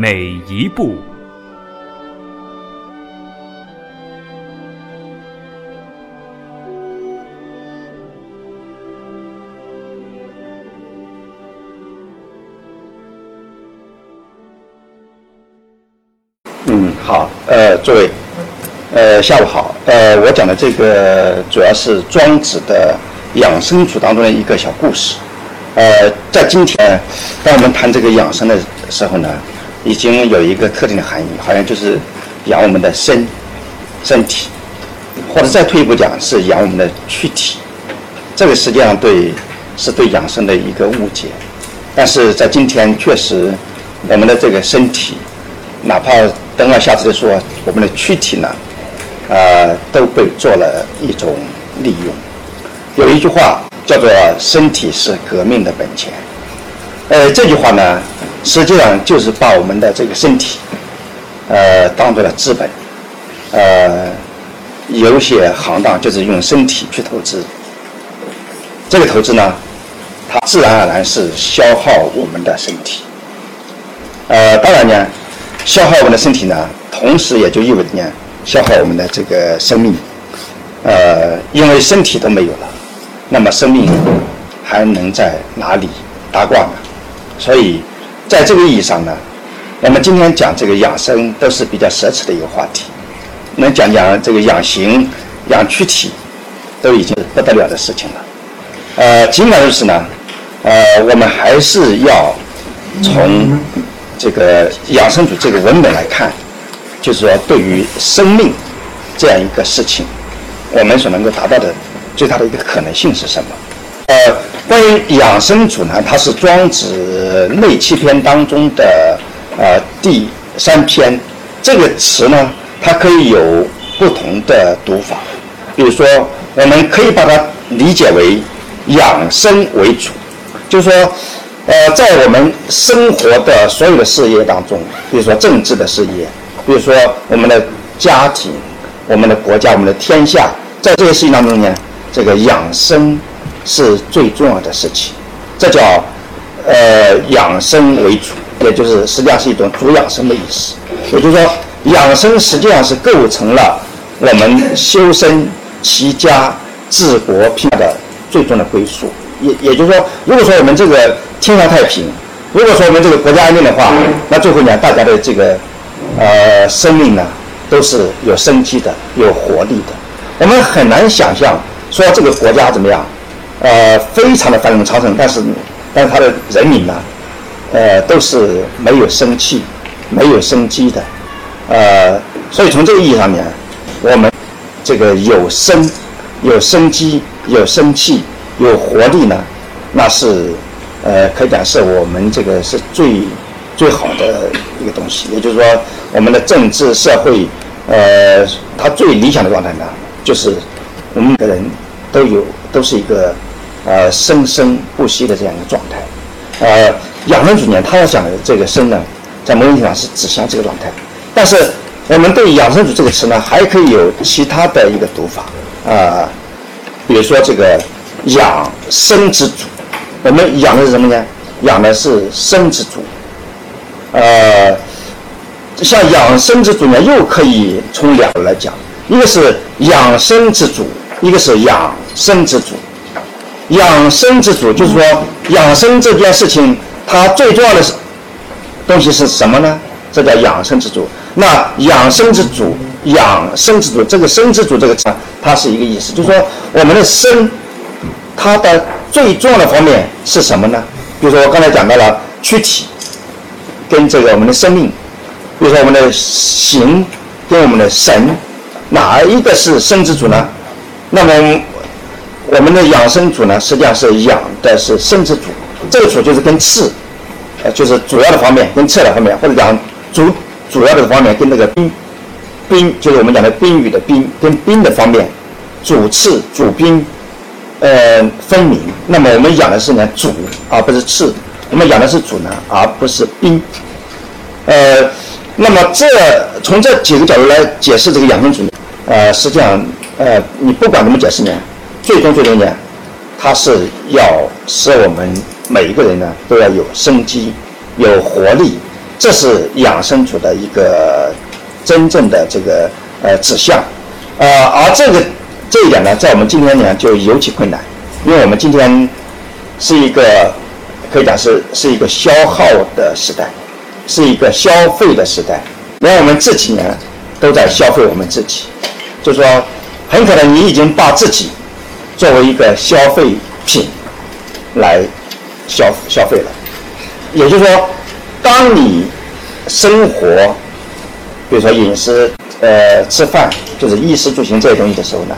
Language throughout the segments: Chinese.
每一步。嗯，好，呃，诸位，呃，下午好，呃，我讲的这个主要是庄子的养生主当中的一个小故事，呃，在今天，当我们谈这个养生的时候呢，已经有一个特定的含义，好像就是养我们的身身体，或者再退一步讲是养我们的躯体，这个实际上对是对养生的一个误解，但是在今天确实，我们的这个身体，哪怕等会下次再说我们的躯体呢，呃，都被做了一种利用。有一句话叫做“身体是革命的本钱”，呃，这句话呢，实际上就是把我们的这个身体，呃，当做了资本，呃，有些行当就是用身体去投资，这个投资呢，它自然而然是消耗我们的身体，呃，当然呢。消耗我们的身体呢，同时也就意味着呢，消耗我们的这个生命。呃，因为身体都没有了，那么生命还能在哪里搭挂呢？所以，在这个意义上呢，我们今天讲这个养生都是比较奢侈的一个话题。能讲讲这个养形、养躯体，都已经不得了的事情了。呃，尽管如此呢，呃，我们还是要从。这个养生主这个文本来看，就是说对于生命这样一个事情，我们所能够达到的最大的一个可能性是什么？呃，关于养生主呢，它是庄子内七篇当中的呃第三篇。这个词呢，它可以有不同的读法。比如说，我们可以把它理解为养生为主，就是说。呃，在我们生活的所有的事业当中，比如说政治的事业，比如说我们的家庭、我们的国家、我们的天下，在这些事情当中呢，这个养生是最重要的事情。这叫呃养生为主，也就是实际上是一种主养生的意思。也就是说，养生实际上是构成了我们修身齐家治国平的最终的归宿。也也就是说，如果说我们这个天下太平，如果说我们这个国家安定的话，那最后呢，大家的这个呃生命呢，都是有生机的、有活力的。我们很难想象说这个国家怎么样，呃，非常的繁荣昌盛，但是但是他的人民呢，呃，都是没有生气、没有生机的，呃，所以从这个意义上面，我们这个有生、有生机、有生气。有活力呢，那是，呃，可以讲是我们这个是最最好的一个东西。也就是说，我们的政治社会，呃，它最理想的状态呢，就是我们每个人都有都是一个呃生生不息的这样一个状态。呃，养生主呢，他要讲的这个生呢，在某种意义上是指向这个状态。但是我们对养生主这个词呢，还可以有其他的一个读法啊，比如说这个。养生之主，我们养的是什么呢？养的是生之主。呃，像养生之主呢，又可以从两个来讲，一个是养生之主，一个是养生之主。养生之主就是说，养生这件事情，它最重要的是东西是什么呢？这叫养生之主。那养生之主，养生之主，这个生之主这个词，它是一个意思，就是说我们的生。它的最重要的方面是什么呢？比如说我刚才讲到了躯体，跟这个我们的生命，比如说我们的形跟我们的神，哪一个是生之主呢？那么我们的养生主呢，实际上是养的是生之主。这个主就是跟次，呃，就是主要的方面跟次的方面，或者讲主主要的方面跟那个宾宾就是我们讲的宾语的宾跟宾的方面，主次主宾呃分明。那么我们养的是呢主而不是次，我们养的是主呢而不是宾。呃，那么这从这几个角度来解释这个养生主，呃，实际上呃你不管怎么解释呢，最终最终呢，它是要使我们每一个人呢都要有生机。有活力，这是养生主的一个真正的这个呃指向，呃，而这个这一点呢，在我们今天呢就尤其困难，因为我们今天是一个可以讲是是一个消耗的时代，是一个消费的时代，连我们自己呢都在消费我们自己，就说很可能你已经把自己作为一个消费品来消消费了。也就是说，当你生活，比如说饮食、呃吃饭，就是衣食住行这些东西的时候呢，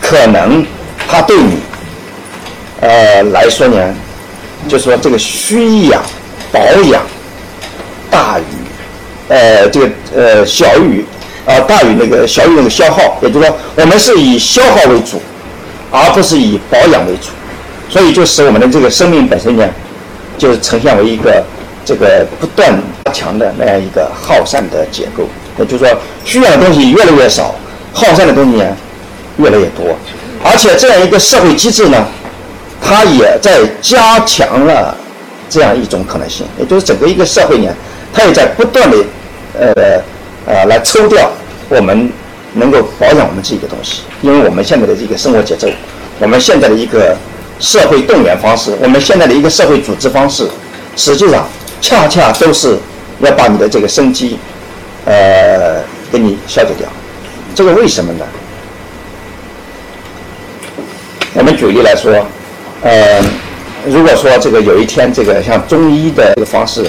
可能它对你，呃来说呢，就是说这个需养、保养大于，呃这个呃小于，啊大于那个小于那个消耗。也就是说，我们是以消耗为主，而不是以保养为主，所以就使我们的这个生命本身呢。就是呈现为一个这个不断加强的那样一个耗散的结构，也就是说，需要的东西越来越少，耗散的东西呢越来越多，而且这样一个社会机制呢，它也在加强了这样一种可能性，也就是整个一个社会呢，它也在不断的呃呃来抽掉我们能够保养我们自己的东西，因为我们现在的这个生活节奏，我们现在的一个。社会动员方式，我们现在的一个社会组织方式，实际上恰恰都是要把你的这个生机，呃，给你消解掉。这个为什么呢？我们举例来说，呃，如果说这个有一天这个像中医的这个方式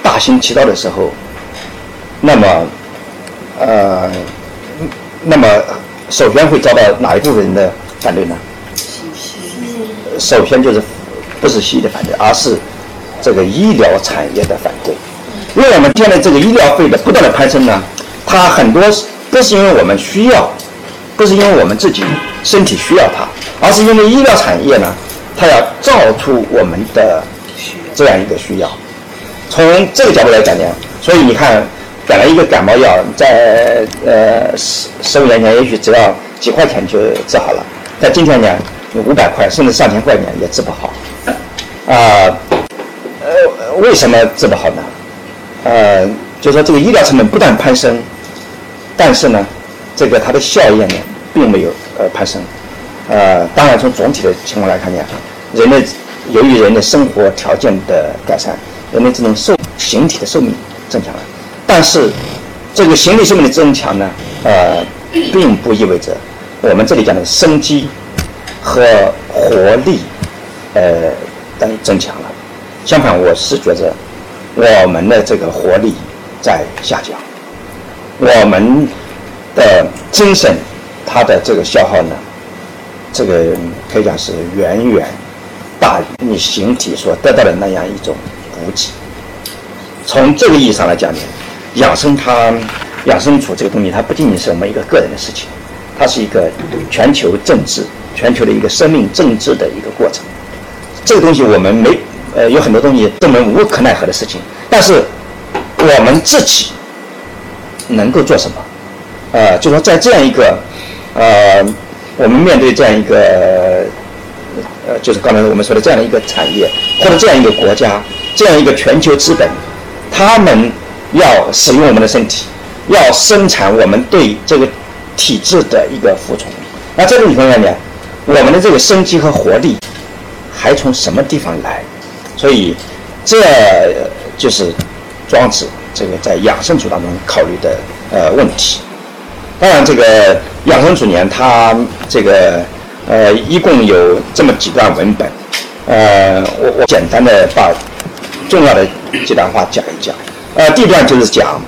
大行其道的时候，那么，呃，那么首先会遭到哪一部分人的反对呢？首先就是不是西医的反对，而是这个医疗产业的反对。因为我们现在这个医疗费的不断的攀升呢，它很多不是因为我们需要，不是因为我们自己身体需要它，而是因为医疗产业呢，它要造出我们的这样一个需要。从这个角度来讲呢，所以你看，本来一个感冒药在呃十十五年前也许只要几块钱就治好了，在今天呢。五百块甚至上千块钱也治不好，啊，呃，为什么治不好呢？呃，就说这个医疗成本不断攀升，但是呢，这个它的效益呢并没有呃攀升，呃，当然从总体的情况来看呢，人的由于人的生活条件的改善，人的这种寿形体的寿命增强了，但是这个形体生命的增强呢，呃，并不意味着我们这里讲的生机。和活力，呃，等增强了。相反，我是觉着我们的这个活力在下降，我们的精神它的这个消耗呢，这个可以讲是远远大于你形体所得到的那样一种补给。从这个意义上来讲呢，养生它养生处这个东西，它不仅仅是我们一个个人的事情，它是一个全球政治。全球的一个生命政治的一个过程，这个东西我们没呃有很多东西是我们无可奈何的事情，但是我们自己能够做什么？呃，就说在这样一个呃，我们面对这样一个呃，就是刚才我们说的这样的一个产业或者这样一个国家，这样一个全球资本，他们要使用我们的身体，要生产我们对这个体制的一个服从，那这个里面呢？我们的这个生机和活力还从什么地方来？所以，这就是庄子这个在养生主当中考虑的呃问题。当然，这个养生主年它这个呃一共有这么几段文本，呃，我我简单的把重要的几段话讲一讲。呃，第一段就是讲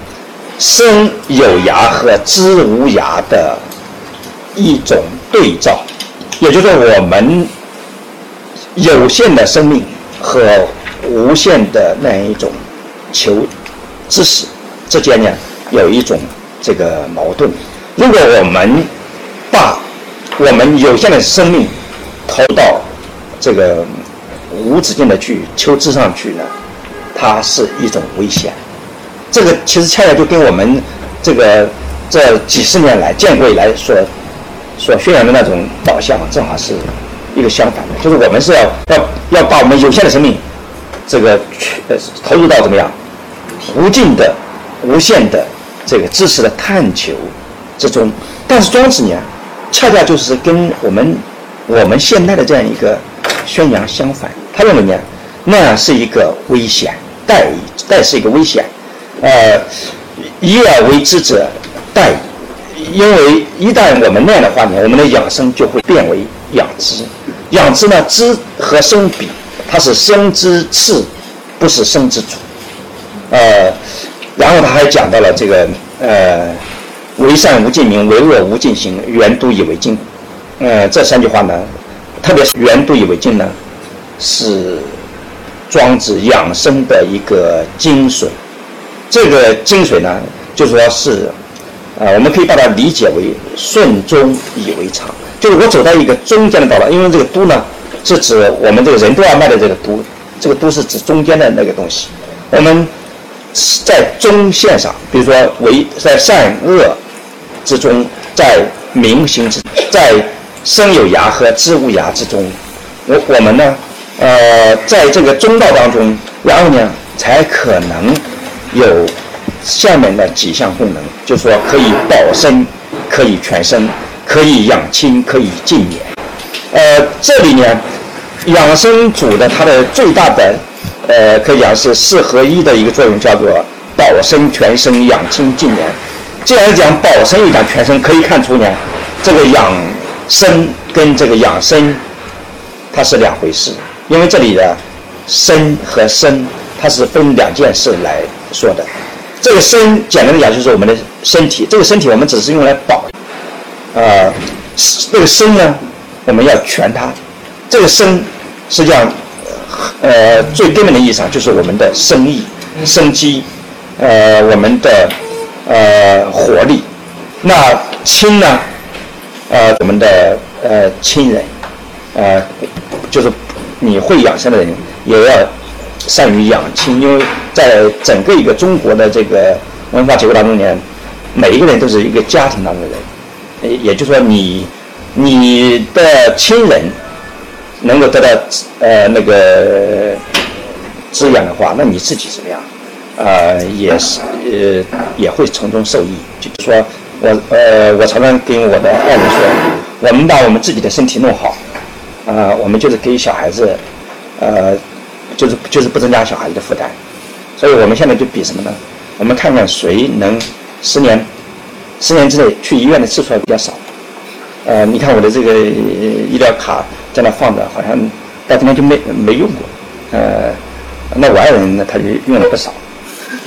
生有涯和知无涯的一种对照。也就是说我们有限的生命和无限的那样一种求知识之间呢有一种这个矛盾。如果我们把我们有限的生命投到这个无止境的去求知上去呢，它是一种危险。这个其实恰恰就跟我们这个这几十年来建国以来所所宣扬的那种导向正好是一个相反的，就是我们是要要要把我们有限的生命这个呃投入到怎么样无尽的、无限的这个知识的探求之中。但是庄子呢，恰恰就是跟我们我们现代的这样一个宣扬相反。他认为呢，那样是一个危险，殆殆是一个危险。呃，以而为之者殆，因为一旦我们那样的话呢，我们的养生就会变为养之。养之呢，知和生比，它是生之次，不是生之主。呃，然后他还讲到了这个呃，为善无尽名，为恶无尽行，原都以为经。呃，这三句话呢，特别是原都以为经呢，是庄子养生的一个精髓。这个精髓呢，就说是，啊，我们可以把它理解为顺中以为常，就是我走到一个中间的道路，因为这个都呢，是指我们这个人都要迈的这个都，这个都是指中间的那个东西。我们在中线上，比如说为在善恶之中，在明行之，在生有涯和知无涯之中，我我们呢，呃，在这个中道当中，然后呢，才可能。有下面的几项功能，就说可以保身，可以全身，可以养亲，可以静眠。呃，这里呢，养生主的它的最大的，呃，可以讲是四合一的一个作用，叫做保身、全身、养亲、静眠。既然讲保身又讲全身，可以看出呢，这个养生跟这个养生它是两回事，因为这里的身和身它是分两件事来。说的这个身，简单的讲就是我们的身体。这个身体我们只是用来保，呃，这个身呢，我们要全它。这个身实际上，呃，最根本的意义上就是我们的生意、生机，呃，我们的呃活力。那亲呢，呃，我们的呃亲人，呃，就是你会养生的人也要。善于养亲，因为在整个一个中国的这个文化结构当中呢，每一个人都是一个家庭当中的人，也就是说，你你的亲人能够得到呃那个滋养的话，那你自己怎么样？呃，也是呃也会从中受益。就是说我呃我常常跟我的爱人说，我们把我们自己的身体弄好，啊，我们就是给小孩子呃。就是就是不增加小孩子的负担，所以我们现在就比什么呢？我们看看谁能十年十年之内去医院的次数还比较少。呃，你看我的这个医疗卡在那放着，好像到今天就没没用过。呃，那我爱人呢，他就用了不少。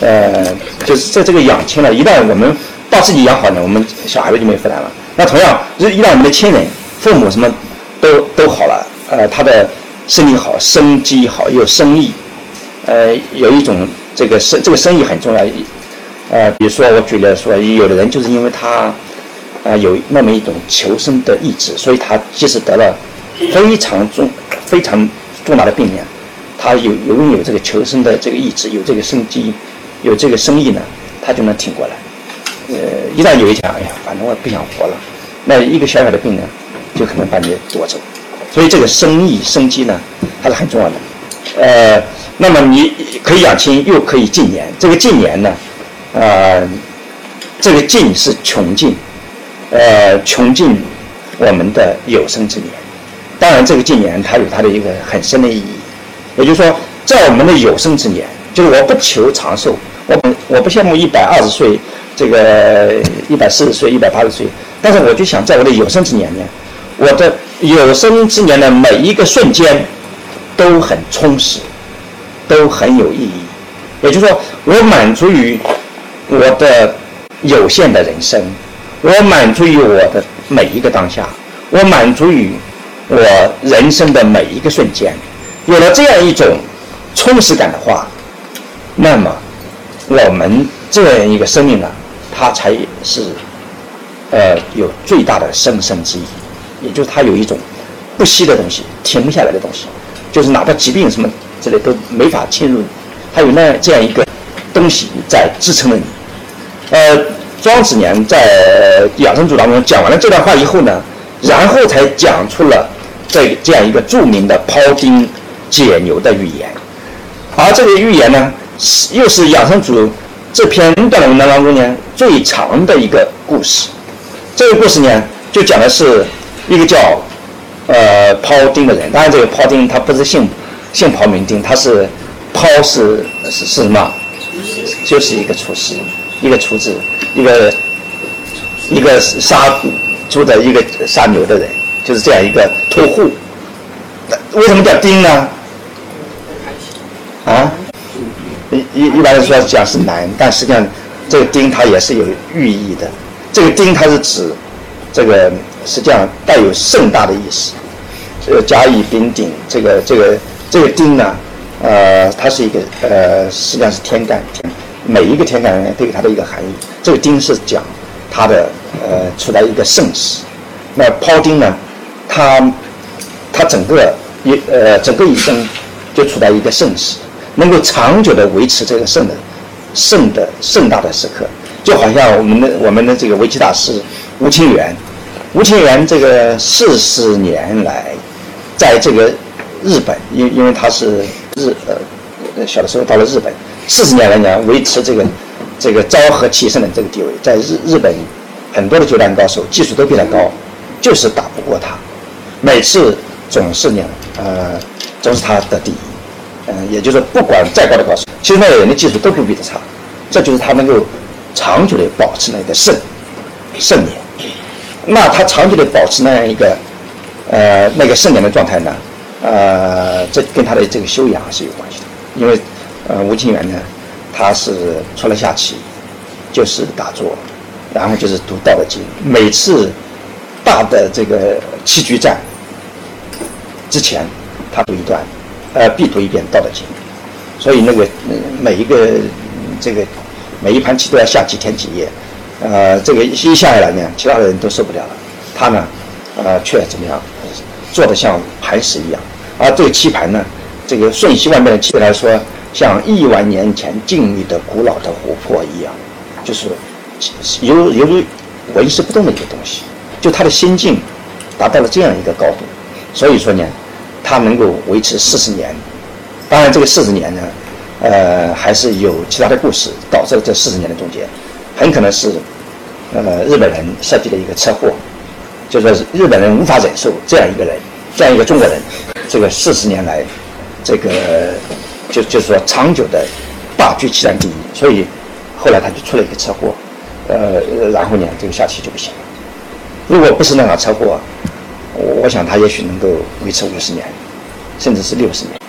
呃，就是在这个养亲了，一旦我们把自己养好呢，我们小孩子就没负担了。那同样，一旦我们的亲人、父母什么都都好了，呃，他的。身体好，生机好，又生意，呃，有一种这个生这个生意很重要，呃，比如说我举例说，有的人就是因为他，啊，有那么一种求生的意志，所以他即使得了非常重、非常重大的病呢，他有有拥有这个求生的这个意志，有这个生机，有这个生意呢，他就能挺过来。呃，一旦有一天，哎呀，反正我不想活了，那一个小小的病呢，就可能把你夺走。所以这个生意生机呢，还是很重要的。呃，那么你可以养亲，又可以禁年。这个禁年呢，呃，这个禁是穷尽，呃，穷尽我们的有生之年。当然，这个禁年它有它的一个很深的意义。也就是说，在我们的有生之年，就是我不求长寿，我我不羡慕一百二十岁，这个一百四十岁、一百八十岁，但是我就想在我的有生之年呢，我的。有生之年的每一个瞬间都很充实，都很有意义。也就是说，我满足于我的有限的人生，我满足于我的每一个当下，我满足于我人生的每一个瞬间。有了这样一种充实感的话，那么我们这样一个生命呢，它才是呃有最大的生生之意，也就是它有一种不息的东西，停不下来的东西，就是哪怕疾病什么之类都没法侵入，还有那这样一个东西在支撑着你。呃，庄子年在养生主当中讲完了这段话以后呢，然后才讲出了这这样一个著名的庖丁解牛的寓言，而这个寓言呢，是又是养生主这篇短文章当中呢最长的一个故事。这个故事呢，就讲的是一个叫呃庖丁的人，当然这个庖丁他不是姓姓庖名丁，他是庖是是是什么？就是一个厨师。一个厨子，一个一个杀猪的，一个杀牛的人，就是这样一个屠户。为什么叫丁呢？啊？一一一般来说讲是男，但实际上这个丁它也是有寓意的。这个丁它是指这个实际上带有盛大的意思。这个甲乙丙丁，这个这个这个丁呢，呃，它是一个呃，实际上是天干天。每一个天干人都有它的一个含义。这个丁是讲他的呃处在一个盛世，那庖丁呢，他他整个一呃整个一生就处在一个盛世，能够长久的维持这个盛的盛的盛大的时刻，就好像我们的我们的这个围棋大师吴清源，吴清源这个四十年来，在这个日本，因因为他是日呃小的时候到了日本。四十年来讲，维持这个这个昭和棋圣的这个地位，在日日本很多的九段高手技术都比他高，就是打不过他。每次总是呢，呃，总是他的第一。嗯，也就是不管再高的高手，其实那个人的技术都不比他差。这就是他能够长久的保持那个盛盛年。那他长久的保持那样一个呃那个圣人的状态呢？呃，这跟他的这个修养是有关系的，因为。呃，吴清源呢，他是除了下棋，就是打坐，然后就是读《道德经》。每次大的这个棋局战之前，他读一段，呃，必读一遍《道德经》。所以那个每一个这个每一盘棋都要下几天几夜，呃，这个一下来呢，其他的人都受不了了。他呢，呃，却怎么样，做的像磐石一样。而这个棋盘呢，这个瞬息万变的棋来说。像亿万年前静谧的古老的湖泊一样，就是犹犹如纹丝不动的一个东西。就他的心境达到了这样一个高度，所以说呢，他能够维持四十年。当然，这个四十年呢，呃，还是有其他的故事导致了这四十年的终结。很可能是呃日本人设计的一个车祸，就说是日本人无法忍受这样一个人，这样一个中国人，这个四十年来这个。就就是说，长久的霸居棋坛第一，所以后来他就出了一个车祸，呃，然后呢，这个下棋就不行了。如果不是那场车祸，我我想他也许能够维持五十年，甚至是六十年。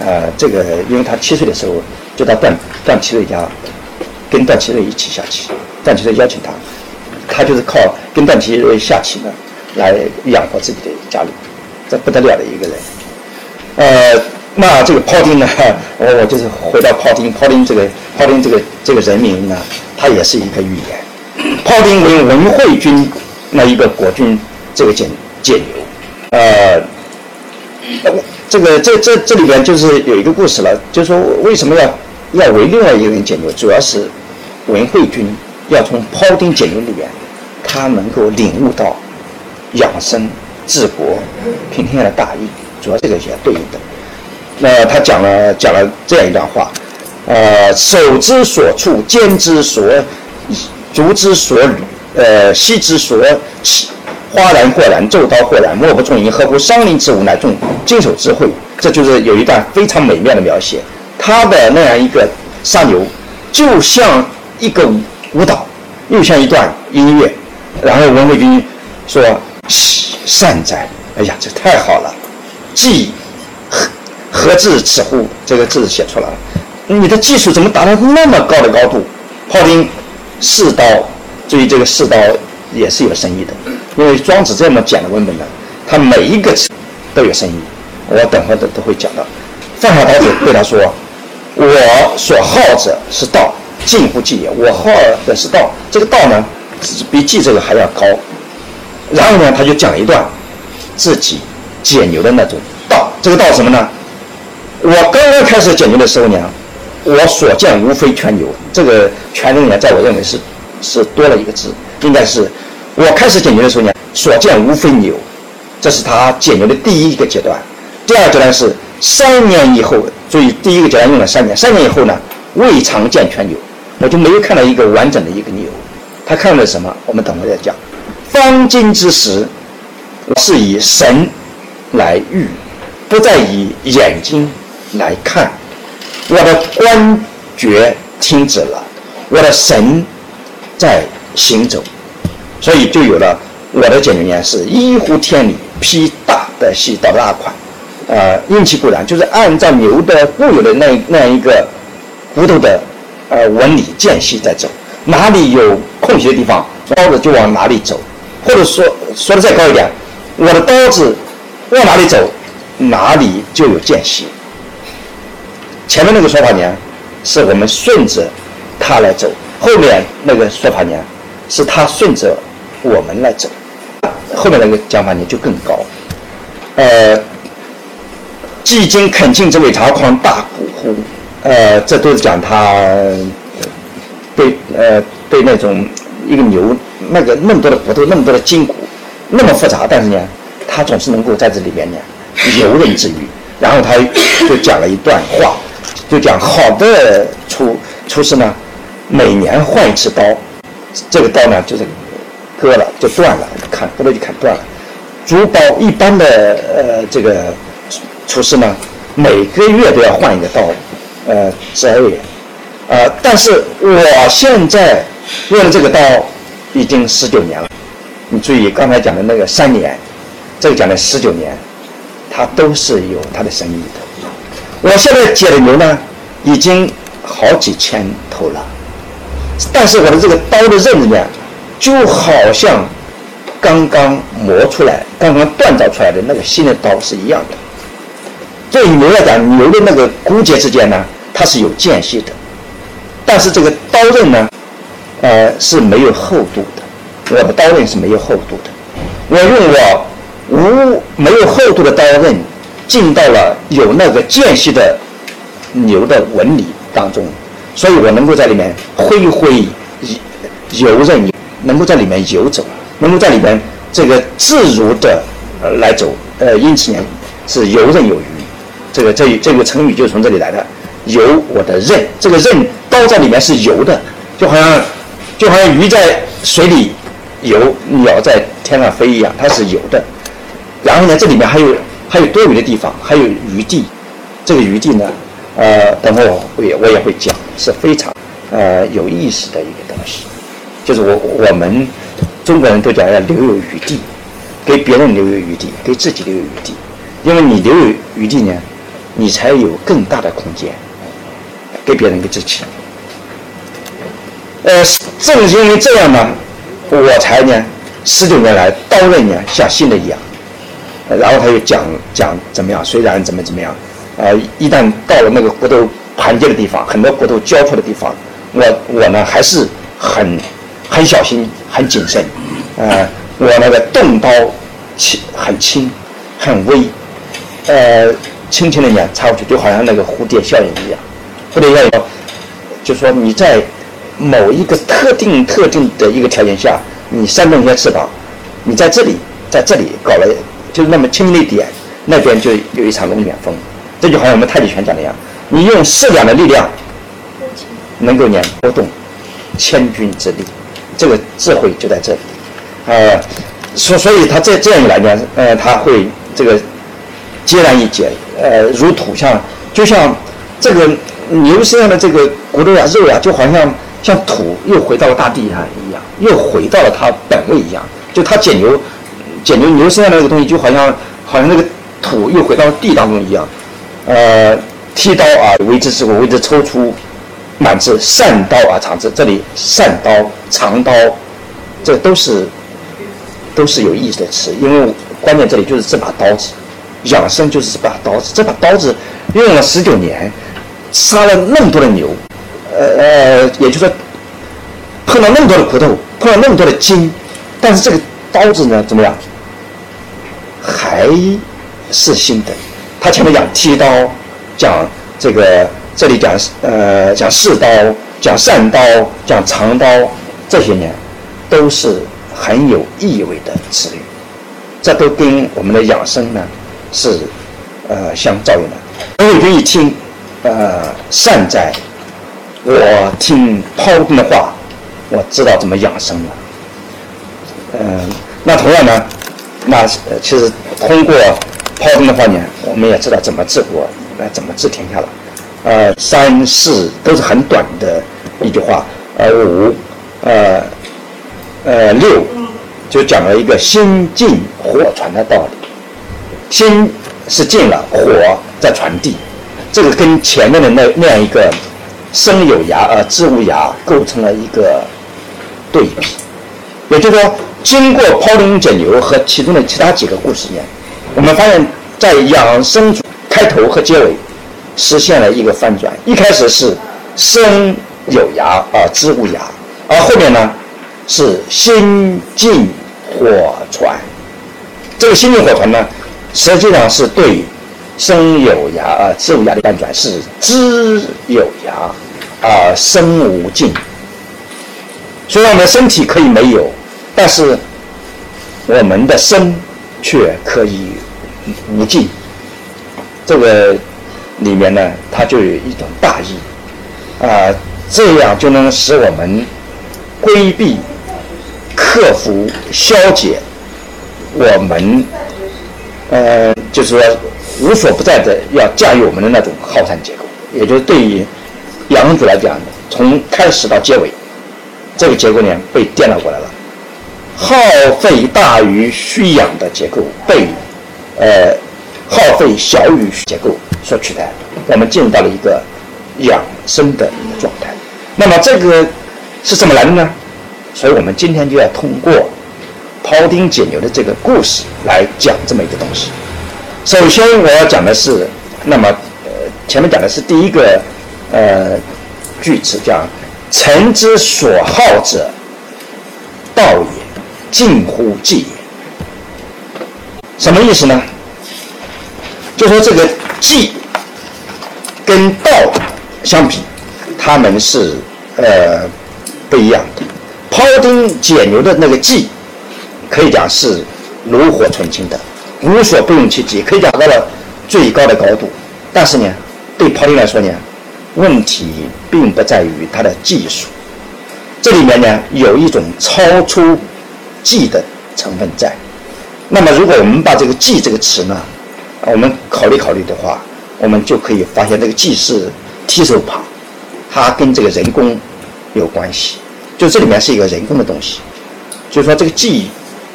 呃，这个因为他七岁的时候就到段段祺瑞家跟段祺瑞一起下棋，段祺瑞邀请他，他就是靠跟段祺瑞下棋呢来养活自己的家里，这不得了的一个人，呃。那这个庖丁呢？我我就是回到庖丁，庖丁这个庖丁这个这个人名呢，它也是一个寓言。庖丁为文惠君那一个国君，这个简简牛，呃，这个这这这里边就是有一个故事了，就是说为什么要要为另外一个人解牛？主要是文惠君要从庖丁解牛里边，他能够领悟到养生治国平天下的大义，主要这个也对应的。那他讲了讲了这样一段话，呃，手之所处，肩之所足之所履，呃，膝之所起，花然豁然，骤刀豁然，莫不重银，合乎伤灵之物，乃众经手之会。这就是有一段非常美妙的描写，他的那样一个杀牛，就像一个舞蹈，又像一段音乐。然后文惠君说：“善哉！哎呀，这太好了，既。”何至此乎？这个字写出来了。你的技术怎么达到那么高的高度？炮丁四刀，注意这个四刀也是有深意的，因为庄子这么讲的文本呢，他每一个词都有深意。我等会都都会讲到。放下刀子对他说：“我所好者是道，近乎计也。我好的是道，这个道呢，比计这个还要高。然后呢，他就讲一段自己解牛的那种道。这个道什么呢？我刚刚开始解牛的时候呢，我所见无非全牛。这个全牛呢，在我认为是是多了一个字，应该是我开始解牛的时候呢，所见无非牛。这是他解牛的第一个阶段。第二阶段是三年以后，注意第一个阶段用了三年，三年以后呢，未尝见全牛，我就没有看到一个完整的一个牛。他看到了什么？我们等会再讲。方今之时，是以神来喻，不再以眼睛来看。我的官觉停止了，我的神在行走，所以就有了我的简言是一乎天理，披大的细到大款。呃，运气固然就是按照牛的固有的那那样一个骨头的呃纹理间隙在走，哪里有空隙的地方，刀子就往哪里走。或者说说的再高一点，我的刀子往哪里走，哪里就有间隙。前面那个说法呢，是我们顺着他来走；后面那个说法呢，是他顺着我们来走。后面那个讲法呢就更高。呃，既经恳敬之位，长况大骨乎？呃，这都是讲他对呃对那种一个牛。那个那么多的骨头，那么多的筋骨，那么复杂，但是呢，他总是能够在这里边呢游刃自如。然后他就讲了一段话，就讲好的厨厨师呢，每年换一次刀，这个刀呢就是割了就断了，砍割了就砍断了。竹刀一般的呃这个厨师呢，每个月都要换一个刀，呃，十二月，呃，但是我现在用的这个刀。已经十九年了，你注意刚才讲的那个三年，这个讲的十九年，它都是有它的深意的。我现在解的牛呢，已经好几千头了，但是我的这个刀的刃子呢，就好像刚刚磨出来、刚刚锻造出来的那个新的刀是一样的。对牛来讲，牛的那个骨节之间呢，它是有间隙的，但是这个刀刃呢。呃，是没有厚度的，我的刀刃是没有厚度的。我用我无没有厚度的刀刃，进到了有那个间隙的牛的纹理当中，所以我能够在里面挥挥游刃，能够在里面游走，能够在里面这个自如的来走。呃，因此呢，是游刃有余。这个这这个成语就从这里来的，游我的刃，这个刃刀在里面是游的，就好像。就好像鱼在水里游，鸟在天上飞一样，它是游的。然后呢，这里面还有还有多余的地方，还有余地。这个余地呢，呃，等会我我也我也会讲，是非常呃有意思的一个东西。就是我我们中国人都讲要留有余地，给别人留有余地，给自己留有余地。因为你留有余地呢，你才有更大的空间，给别人给自己。呃，正是因为这样呢，我才呢十九年来刀刃呢像新的一样。然后他又讲讲怎么样，虽然怎么怎么样，呃，一旦到了那个骨头盘结的地方，很多骨头交错的地方，我我呢还是很很小心、很谨慎。呃，我那个动刀轻很轻，很微，呃，轻轻的呢插过去，就好像那个蝴蝶效应一样。蝴蝶效应，就说你在。某一个特定特定的一个条件下，你扇动一下翅膀，你在这里，在这里搞了，就那么轻一点，那边就有一场龙卷风。这就好像我们太极拳讲的一样，你用适量的力量，能够呢拨动千钧之力，这个智慧就在这里。呃，所所以他这这样一来呢，呃，他会这个孑然一解，呃，如土像，就像这个牛身上的这个骨头呀、肉呀，就好像。像土又回到了大地上一样，又回到了它本位一样。就它剪牛，剪牛牛身上的那个东西，就好像好像那个土又回到了地当中一样。呃，剃刀啊，为之是我为之抽出满字善刀啊，长字。这里善刀、长刀，这都是都是有意思的词。因为关键这里就是这把刀子，养生就是这把刀子。这把刀子用了十九年，杀了那么多的牛。呃呃，也就是说碰了那么多的骨头，碰了那么多的筋，但是这个刀子呢怎么样？还是新的。他前面讲剃刀，讲这个这里讲呃讲试刀，讲善刀，讲长刀，这些年都是很有意味的词语。这都跟我们的养生呢是呃相照应的。陈伟军一听，呃善哉，我听庖丁的话，我知道怎么养生了。嗯，那同样呢，那其实通过庖丁的话呢，我们也知道怎么治国，来怎么治天下了。呃，三四都是很短的一句话，呃五，呃呃六。就讲了一个心静火传的道理，心是静了，火在传递，这个跟前面的那那样一个生有涯而知无涯构成了一个对比。也就是说，经过庖丁解牛和其中的其他几个故事呢，我们发现，在养生开头和结尾实现了一个翻转。一开始是生有涯而知无涯，而后面呢？是心静火传，这个心静火传呢，实际上是对生有涯啊知无涯的翻转，是知有涯啊生无尽。虽然我们身体可以没有，但是我们的生却可以无尽。这个里面呢，它就有一种大义啊，这样就能使我们规避。克服、消解我们，呃，就是说无所不在的要驾驭我们的那种耗散结构，也就是对于养生主来讲，从开始到结尾，这个结构呢被颠倒过来了，耗费大于需养的结构被呃耗费小于结构所取代，我们进入到了一个养生的一个状态。那么这个是怎么来的呢？所以我们今天就要通过庖丁解牛的这个故事来讲这么一个东西。首先我要讲的是，那么呃前面讲的是第一个呃句子，叫“臣之所好者，道也，近乎技也”。什么意思呢？就说这个技跟道相比，他们是呃不一样的。庖丁解牛的那个技，可以讲是炉火纯青的，无所不用其极，可以讲到了最高的高度。但是呢，对庖丁来说呢，问题并不在于他的技术，这里面呢有一种超出技的成分在。那么，如果我们把这个“技”这个词呢，我们考虑考虑的话，我们就可以发现这个“技”是提手旁，它跟这个人工有关系。就这里面是一个人工的东西，就是说这个技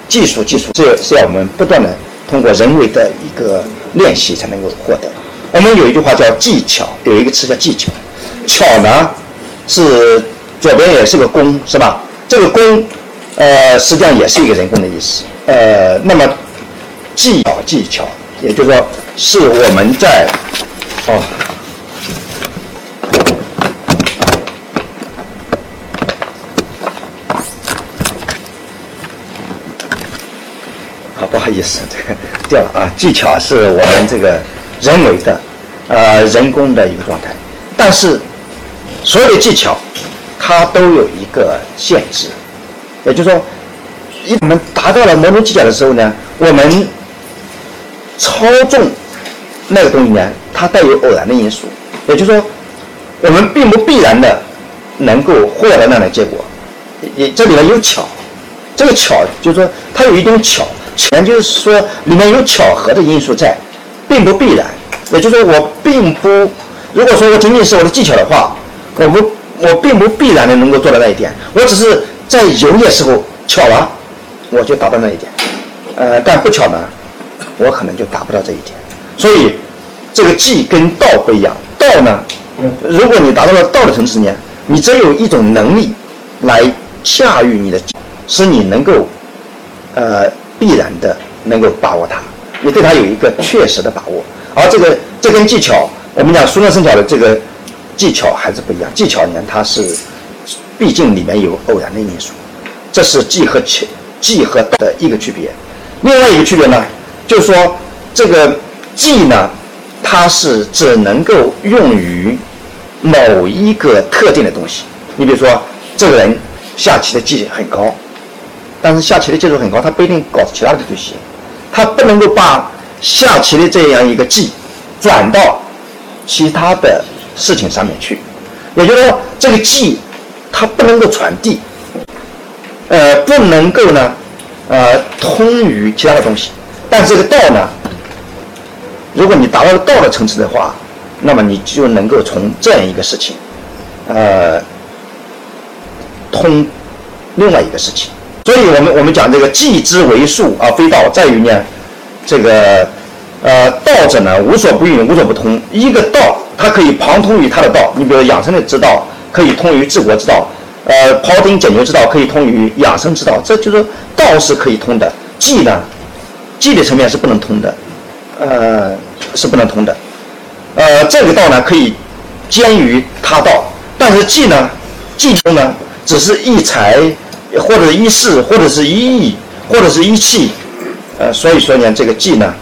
技术技术，这是要我们不断的通过人为的一个练习才能够获得。我们有一句话叫技巧，有一个词叫技巧。巧呢是左边也是个工，是吧？这个工，呃，实际上也是一个人工的意思。呃，那么技巧技巧，也就是说是我们在哦。不好意思，这个 掉了啊！技巧是我们这个人为的，呃，人工的一个状态。但是所有的技巧，它都有一个限制，也就是说，一我们达到了某种技巧的时候呢，我们操纵那个东西呢，它带有偶然的因素，也就是说，我们并不必然的能够获得那样的结果。也这里面有巧，这个巧就是说，它有一种巧。全就是说，里面有巧合的因素在，并不必然。也就是说，我并不，如果说我仅仅是我的技巧的话，我不，我并不必然的能够做到那一点。我只是在有些时候巧了，我就达到那一点。呃，但不巧呢，我可能就达不到这一点。所以，这个技跟道不一样。道呢，如果你达到了道的层次呢，你只有一种能力来驾驭你的，使你能够，呃。必然的能够把握它，你对它有一个确实的把握，而这个这根技巧，我们讲熟能生巧的这个技巧还是不一样。技巧呢，它是毕竟里面有偶然的因素，这是技和巧技和的一个区别。另外一个区别呢，就是说这个技呢，它是只能够用于某一个特定的东西。你比如说，这个人下棋的技很高，但是下棋的技术很高，他不一定搞其他的就行。他不能够把下棋的这样一个技转到其他的事情上面去，也就是说，这个技它不能够传递，呃，不能够呢，呃，通于其他的东西。但这个道呢，如果你达到了道的层次的话，那么你就能够从这样一个事情，呃，通另外一个事情。所以我们我们讲这个技之为术而非道，在于呢，这个呃道者呢无所不运，无所不通。一个道，它可以旁通于他的道。你比如养生的之道，可以通于治国之道；呃，庖丁解牛之道，可以通于养生之道。这就是道是可以通的，技呢，技的层面是不能通的，呃，是不能通的。呃，这个道呢可以兼于他道，但是技呢，技中呢只是一才。或者一事，或者是一意，或者是一气，呃，所以说呢，这个技呢，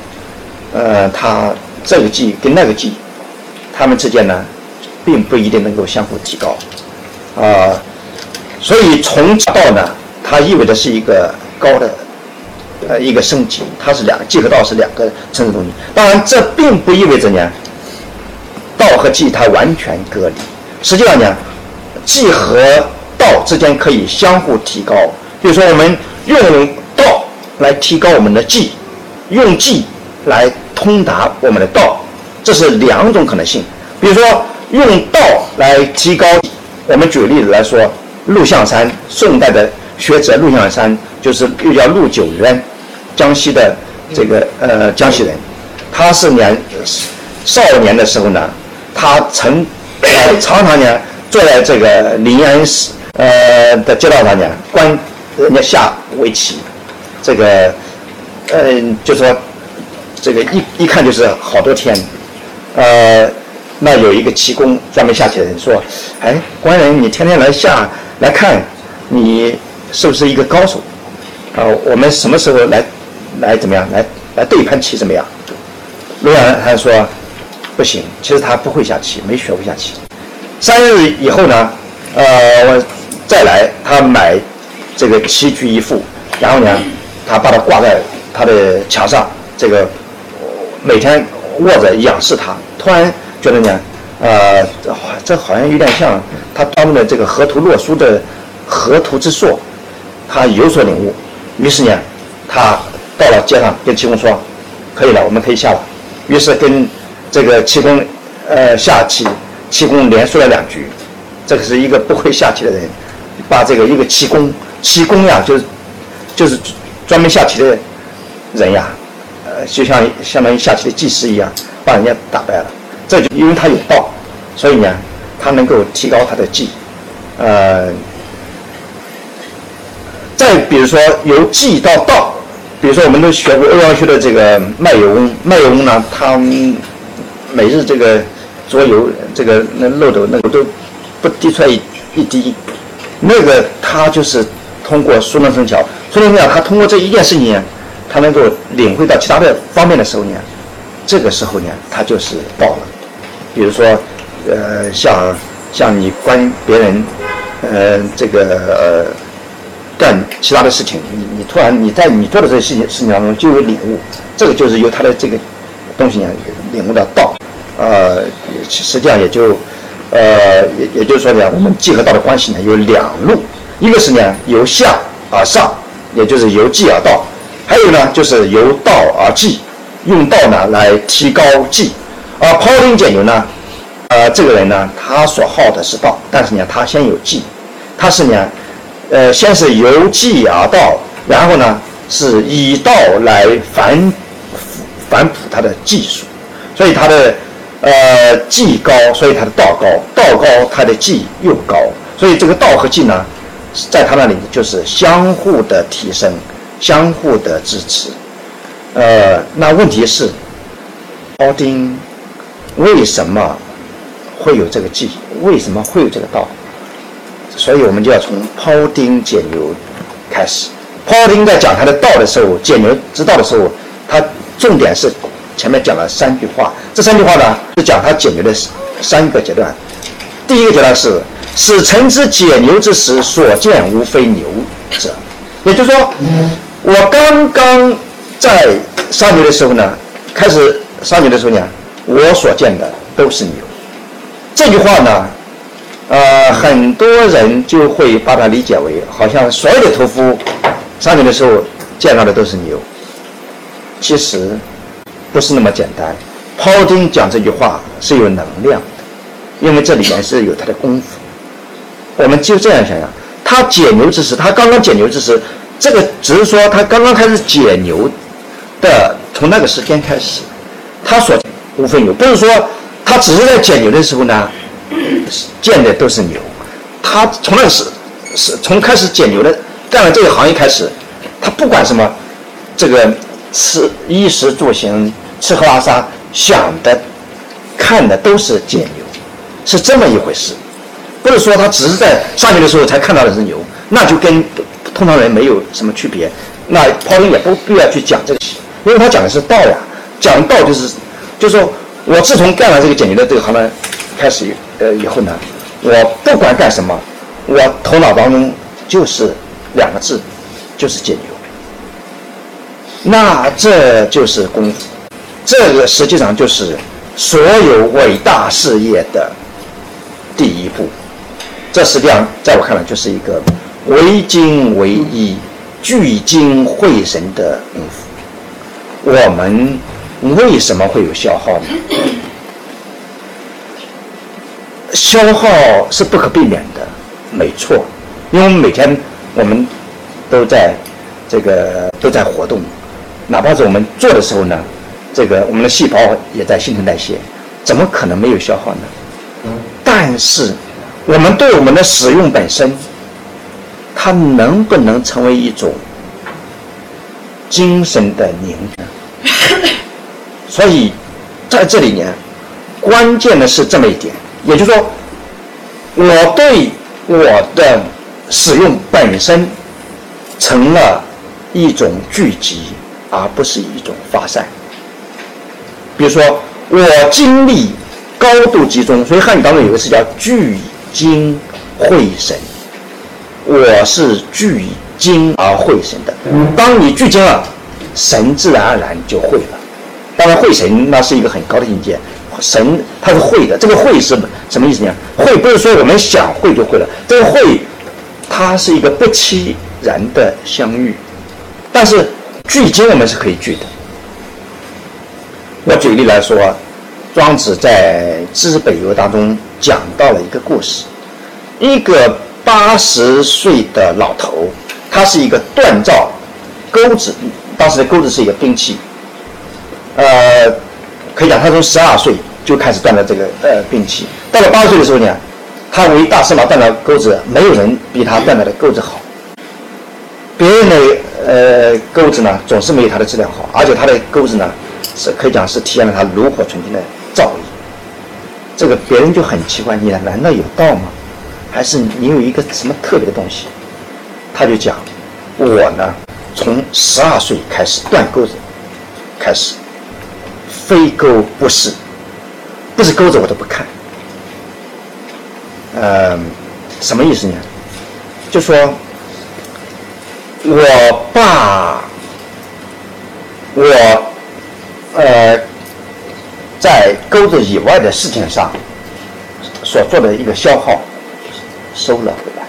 呃，它这个技跟那个技，它们之间呢，并不一定能够相互提高，啊，所以从道呢，它意味着是一个高的，呃，一个升级，它是两个技和道是两个层次东西。当然，这并不意味着呢，道和技它完全隔离。实际上呢，技和道之间可以相互提高，比如说我们用道来提高我们的技，用技来通达我们的道，这是两种可能性。比如说用道来提高，我们举个例子来说，陆象山，宋代的学者陆象山，就是又叫陆九渊，江西的这个呃江西人，他是年少年的时候呢，他曾常常呢坐在这个临安寺。呃，的街道上呢，观人家下围棋，这个，嗯，就说这个一一看就是好多天，呃，那有一个棋工专门下棋的人说，哎，官人，你天天来下来看，你是不是一个高手？啊，我们什么时候来来怎么样来来对一盘棋怎么样？陆阳他说不行，其实他不会下棋，没学过下棋。三日以后呢，呃，我。再来，他买这个棋局一副，然后呢，他把它挂在他的墙上，这个每天握着仰视它。突然觉得呢，呃，这好像有点像他当中的这个河图洛书的河图之硕，他有所领悟。于是呢，他到了街上跟齐公说：“可以了，我们可以下了。”于是跟这个齐公呃下棋，齐公连输了两局。这个是一个不会下棋的人。把这个一个棋工，棋工呀，就是就是专门下棋的人呀，呃，就像相当于下棋的技师一样，把人家打败了。这就因为他有道，所以呢，他能够提高他的技。呃，再比如说由技到道，比如说我们都学过欧阳修的这个卖油翁，卖油翁呢，他每日这个左右这个那漏斗那个都不滴出来一一滴。那个他就是通过熟能生巧，熟能生巧，他通过这一件事情，他能够领会到其他的方面的时候呢，这个时候呢，他就是道了。比如说，呃，像像你关别人，呃，这个呃，干其他的事情，你你突然你在你做的这些事情事情当中就有领悟，这个就是由他的这个东西呢领悟到道，呃，实际上也就。呃，也也就是说呢，我们技和道的关系呢有两路，一个是呢由下而上，也就是由技而道；还有呢就是由道而技，用道呢来提高技。而庖丁解牛呢，呃，这个人呢他所好的是道，但是呢他先有技，他是呢，呃，先是由技而道，然后呢是以道来反反哺他的技术，所以他的。呃，技高，所以他的道高；道高，他的技又高。所以这个道和技呢，在他那里就是相互的提升，相互的支持。呃，那问题是，奥丁为什么会有这个技？为什么会有这个道？所以我们就要从庖丁解牛开始。庖丁在讲他的道的时候，解牛之道的时候，他重点是前面讲了三句话。这三句话呢，是讲他解牛的三个阶段。第一个阶段是使臣之解牛之时，所见无非牛者。也就是说，我刚刚在杀牛的时候呢，开始杀牛的时候呢，我所见的都是牛。这句话呢，呃，很多人就会把它理解为，好像所有的屠夫杀牛的时候见到的都是牛。其实不是那么简单。庖丁讲这句话是有能量的，因为这里面是有他的功夫。我们就这样想想，他解牛之时，他刚刚解牛之时，这个只是说他刚刚开始解牛的，从那个时间开始，他所无非牛，不是说。他只是在解牛的时候呢，见的都是牛。他从那时是从开始解牛的干了这个行业开始，他不管什么，这个吃衣食住行、吃喝拉撒，想的、看的都是捡牛，是这么一回事。不是说他只是在上学的时候才看到的是牛，那就跟通常人没有什么区别。那抛丁也不必要去讲这个，因为他讲的是道呀，讲道就是，就说。我自从干了这个解牛的这个行当开始，呃，以后呢，我不管干什么，我头脑当中就是两个字，就是解牛。那这就是功夫，这个实际上就是所有伟大事业的第一步。这实际上在我看来就是一个唯精唯一、聚精会神的功夫。我们。为什么会有消耗呢？消耗是不可避免的，没错，因为每天我们都在这个都在活动，哪怕是我们做的时候呢，这个我们的细胞也在新陈代谢，怎么可能没有消耗呢？但是我们对我们的使用本身，它能不能成为一种精神的凝聚？所以，在这里呢，关键的是这么一点，也就是说，我对我的使用本身成了一种聚集，而不是一种发散。比如说，我精力高度集中，所以汉语当中有个词叫聚精会神。我是聚精而会神的。当你聚精了，神自然而然就会了。当然，会神那是一个很高的境界，神他是会的。这个会是什么意思呢？会不是说我们想会就会了，这个会，它是一个不期然的相遇。但是聚精我们是可以聚的。我举例来说，庄子在《知北游》当中讲到了一个故事，一个八十岁的老头，他是一个锻造钩子，当时的钩子是一个兵器。呃，可以讲，他从十二岁就开始锻造这个呃兵器，到了八十岁的时候呢，他为大司马锻造钩子，没有人比他锻造的钩子好。别人的呃钩子呢，总是没有他的质量好，而且他的钩子呢，是可以讲是体现了他炉火纯青的造诣。这个别人就很奇怪，你难道有道吗？还是你有一个什么特别的东西？他就讲，我呢，从十二岁开始断钩子，开始。非钩不是，不是钩子我都不看。呃，什么意思呢？就说，我爸，我，呃，在钩子以外的事情上所做的一个消耗，收了回来，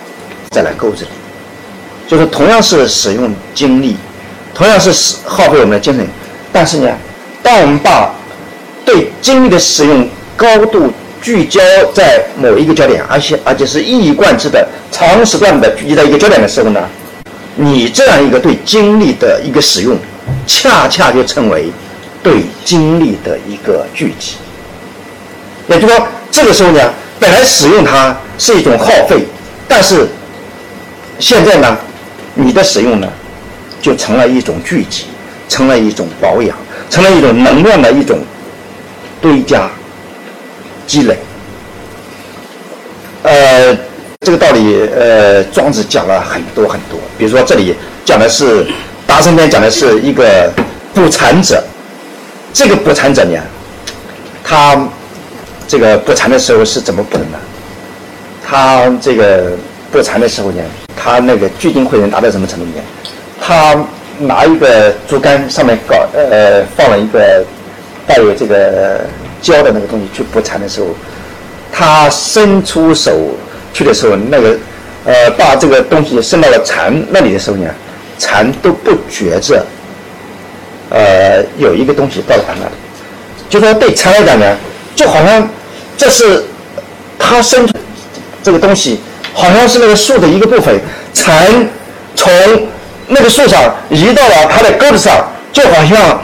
再来钩子，就是同样是使用精力，同样是使耗费我们的精神，但是呢？当我们把对精力的使用高度聚焦在某一个焦点，而且而且是一以贯之的长时段的聚集在一个焦点的时候呢，你这样一个对精力的一个使用，恰恰就成为对精力的一个聚集。也就是说，这个时候呢，本来使用它是一种耗费，但是现在呢，你的使用呢，就成了一种聚集，成了一种保养。成了一种能量的一种堆加积累，呃，这个道理，呃，庄子讲了很多很多。比如说这里讲的是《达生篇》，讲的是一个不产者。这个捕蝉者呢，他这个捕蝉的时候是怎么捕的呢？他这个捕蝉的时候呢，他那个聚精会神达到什么程度呢？他拿一个竹竿，上面搞呃放了一个带有这个胶的那个东西去捕蝉的时候，他伸出手去的时候，那个呃把这个东西伸到了蝉那里的时候呢，蝉都不觉着。呃，有一个东西到了他那里，就说对蝉来讲呢，就好像这是它生存这个东西，好像是那个树的一个部分。蝉从那个树上移到了它的钩子上，就好像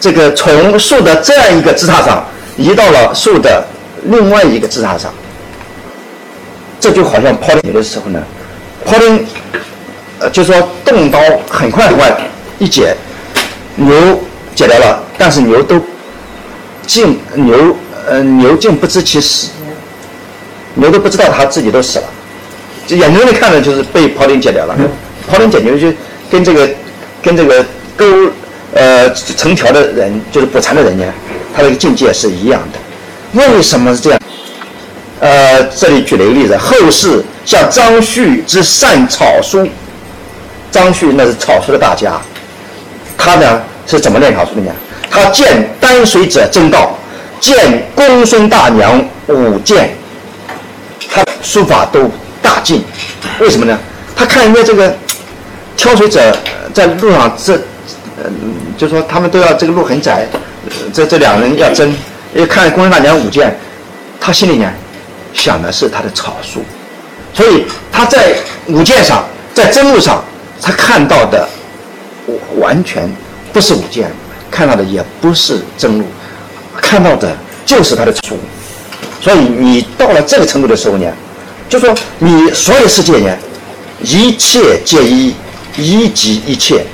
这个从树的这样一个枝杈上移到了树的另外一个枝杈上。这就好像抛牛的时候呢，抛钉，呃，就说动刀很快很快一剪。牛解掉了，但是牛都竟牛呃牛竟不知其死，牛都不知道它自己都死了，就眼睁睁看着就是被庖丁解掉了。庖丁解牛就跟这个跟这个钩呃成条的人就是捕蝉的人呢，他这个境界是一样的。为什么是这样？呃，这里举了一个例子，后世像张旭之善草书，张旭那是草书的大家。他呢是怎么练草书的呢？他见丹水者真道，见公孙大娘舞剑，他书法都大进。为什么呢？他看人家这个 挑水者在路上，这嗯，就说他们都要这个路很窄，这这两人要争，一看公孙大娘舞剑，他心里呢想的是他的草书，所以他在舞剑上，在争路上，他看到的。完全不是舞剑，看到的也不是真路，看到的就是他的书。所以你到了这个程度的时候呢，就说你所有世界呢，一切皆一，一即一切，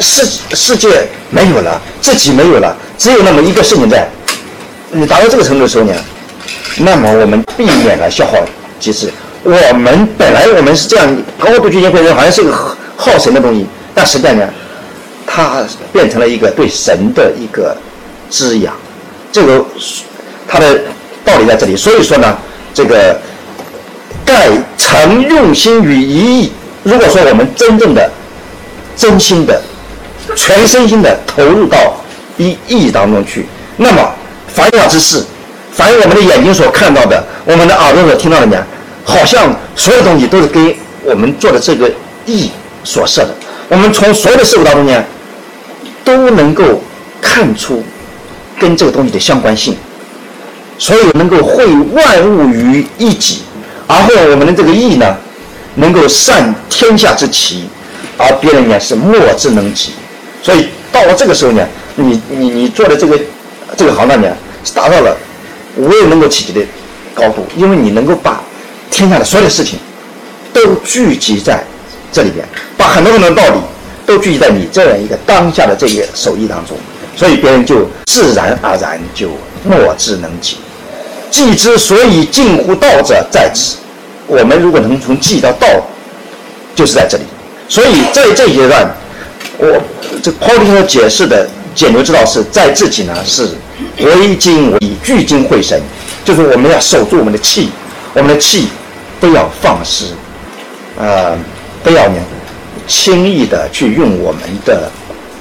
世世界没有了，自己没有了，只有那么一个事情在。你达到这个程度的时候呢，那么我们避免了消耗机制。我们本来我们是这样高度聚精会神，好像是一个耗神的东西，但实际上呢？它变成了一个对神的一个滋养，这个它的道理在这里。所以说呢，这个盖曾用心于一意。如果说我们真正的、真心的、全身心的投入到一意当中去，那么凡雅之事，凡我们的眼睛所看到的，我们的耳朵所听到的呢，好像所有东西都是跟我们做的这个意所设的。我们从所有的事物当中呢。都能够看出跟这个东西的相关性，所以能够会万物于一己，而后我们的这个义呢，能够善天下之奇，而别人呢是莫之能及。所以到了这个时候呢，你你你做的这个这个行当呢，是达到了无人能够企及的高度，因为你能够把天下的所有的事情都聚集在这里边，把很多很多道理。都聚集在你这样一个当下的这个手艺当中，所以别人就自然而然就莫之能及。计之所以近乎道者在此。我们如果能从计到道，就是在这里。所以在这一阶段，我这抛丁所解释的解牛之道是在自己呢是为精为聚精会神，就是我们要守住我们的气，我们的气不要放失，呃，不要呢。轻易的去用我们的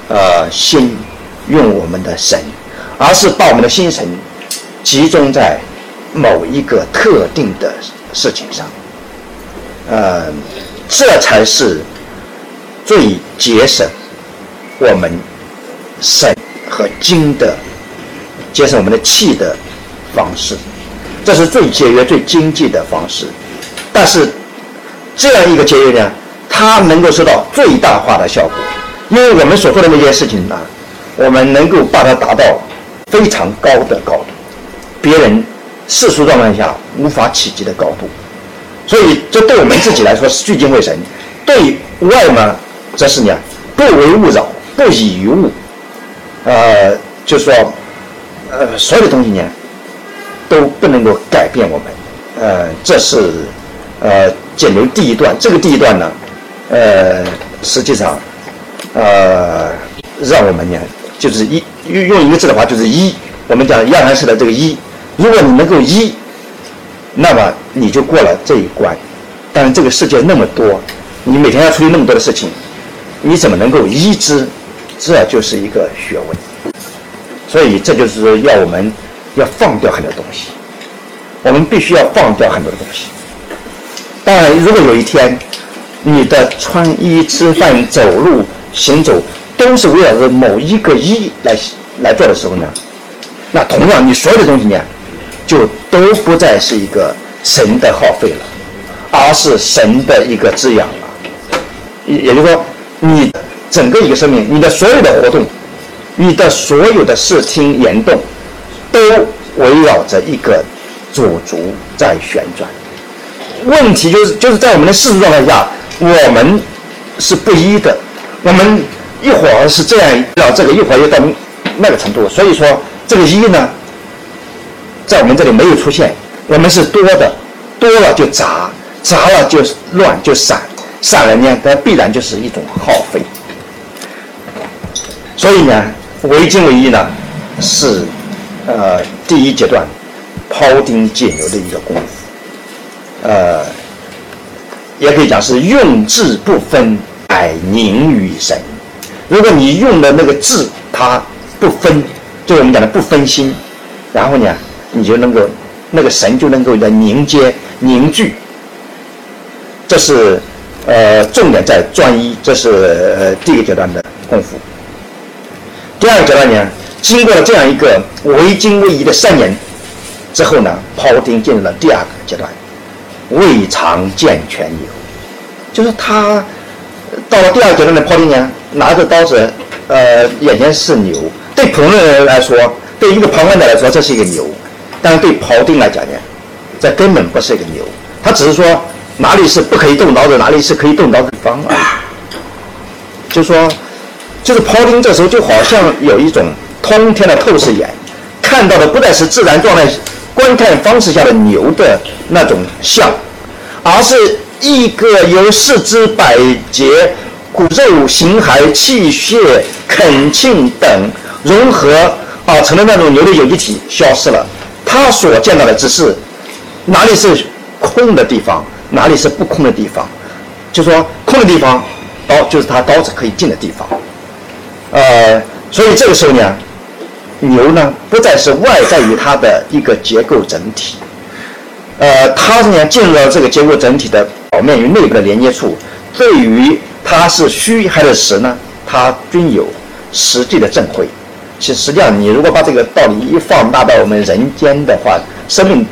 呃心，用我们的神，而是把我们的心神集中在某一个特定的事情上，呃，这才是最节省我们神和精的节省我们的气的方式，这是最节约、最经济的方式。但是这样一个节约呢？它能够收到最大化的效果，因为我们所做的那件事情呢，我们能够把它达到非常高的高度，别人世俗状态下无法企及的高度，所以这对我们自己来说是聚精会神，对外嘛，则是呢不为物扰，不以于物，呃，就是说，呃，所有的东西呢都不能够改变我们，呃，这是呃简流第一段。这个第一段呢，呃，实际上呃，让我们呢，就是一用用一个字的话，就是一。我们讲亚兰式的这个一，如果你能够一，那么你就过了这一关。但是这个世界那么多，你每天要处理那么多的事情，你怎么能够一之？这就是一个学问。所以这就是，要我们要放掉很多东西，我们必须要放掉很多的东西。当然，如果有一天你的穿衣、吃饭、走路、行走都是围绕着某一个一来来做的时候呢，那同样你所有的东西呢，就都不再是一个神的耗费了，而是神的一个滋养了。也也就是说，你整个一个生命，你的所有的活动。你的所有的视听言动，都围绕着一个主足在旋转。问题就是，就是在我们的世俗状态下，我们是不一的。我们一会儿是这样到这个，一会儿又到那个程度。所以说，这个一呢，在我们这里没有出现。我们是多的，多了就杂，杂了就乱，就散，散了呢，它必然就是一种耗费。所以呢。唯精唯一呢，是呃第一阶段庖丁解牛的一个功夫，呃，也可以讲是用智不分，乃凝于神。如果你用的那个智，它不分，就我们讲的不分心，然后呢，你就能够那个神就能够来凝结凝聚。这是呃重点在专一，这是呃第一个阶段的功夫。第二个阶段呢，经过了这样一个唯精唯一的三年之后呢，庖丁进入了第二个阶段，未尝见全牛，就是他到了第二阶段的庖丁呢，拿着刀子，呃，眼前是牛，对普通人来说，对一个旁观者来说，这是一个牛，但是对庖丁来讲呢，这根本不是一个牛，他只是说哪里是不可以动刀子，哪里是可以动刀的方啊，就说。就是庖丁这时候就好像有一种通天的透视眼，看到的不再是自然状态观看方式下的牛的那种像，而是一个由四肢百节、骨肉、形骸、气血、恳庆等融合而成的那种牛的有机体消失了。他所见到的只是哪里是空的地方，哪里是不空的地方。就说空的地方，刀就是他刀子可以进的地方。呃，所以这个时候呢，牛呢不再是外在于它的一个结构整体，呃，它呢进入到这个结构整体的表面与内部的连接处，对于它是虚还是实呢，它均有实际的证会。其实实际上，你如果把这个道理一放大到我们人间的话，生命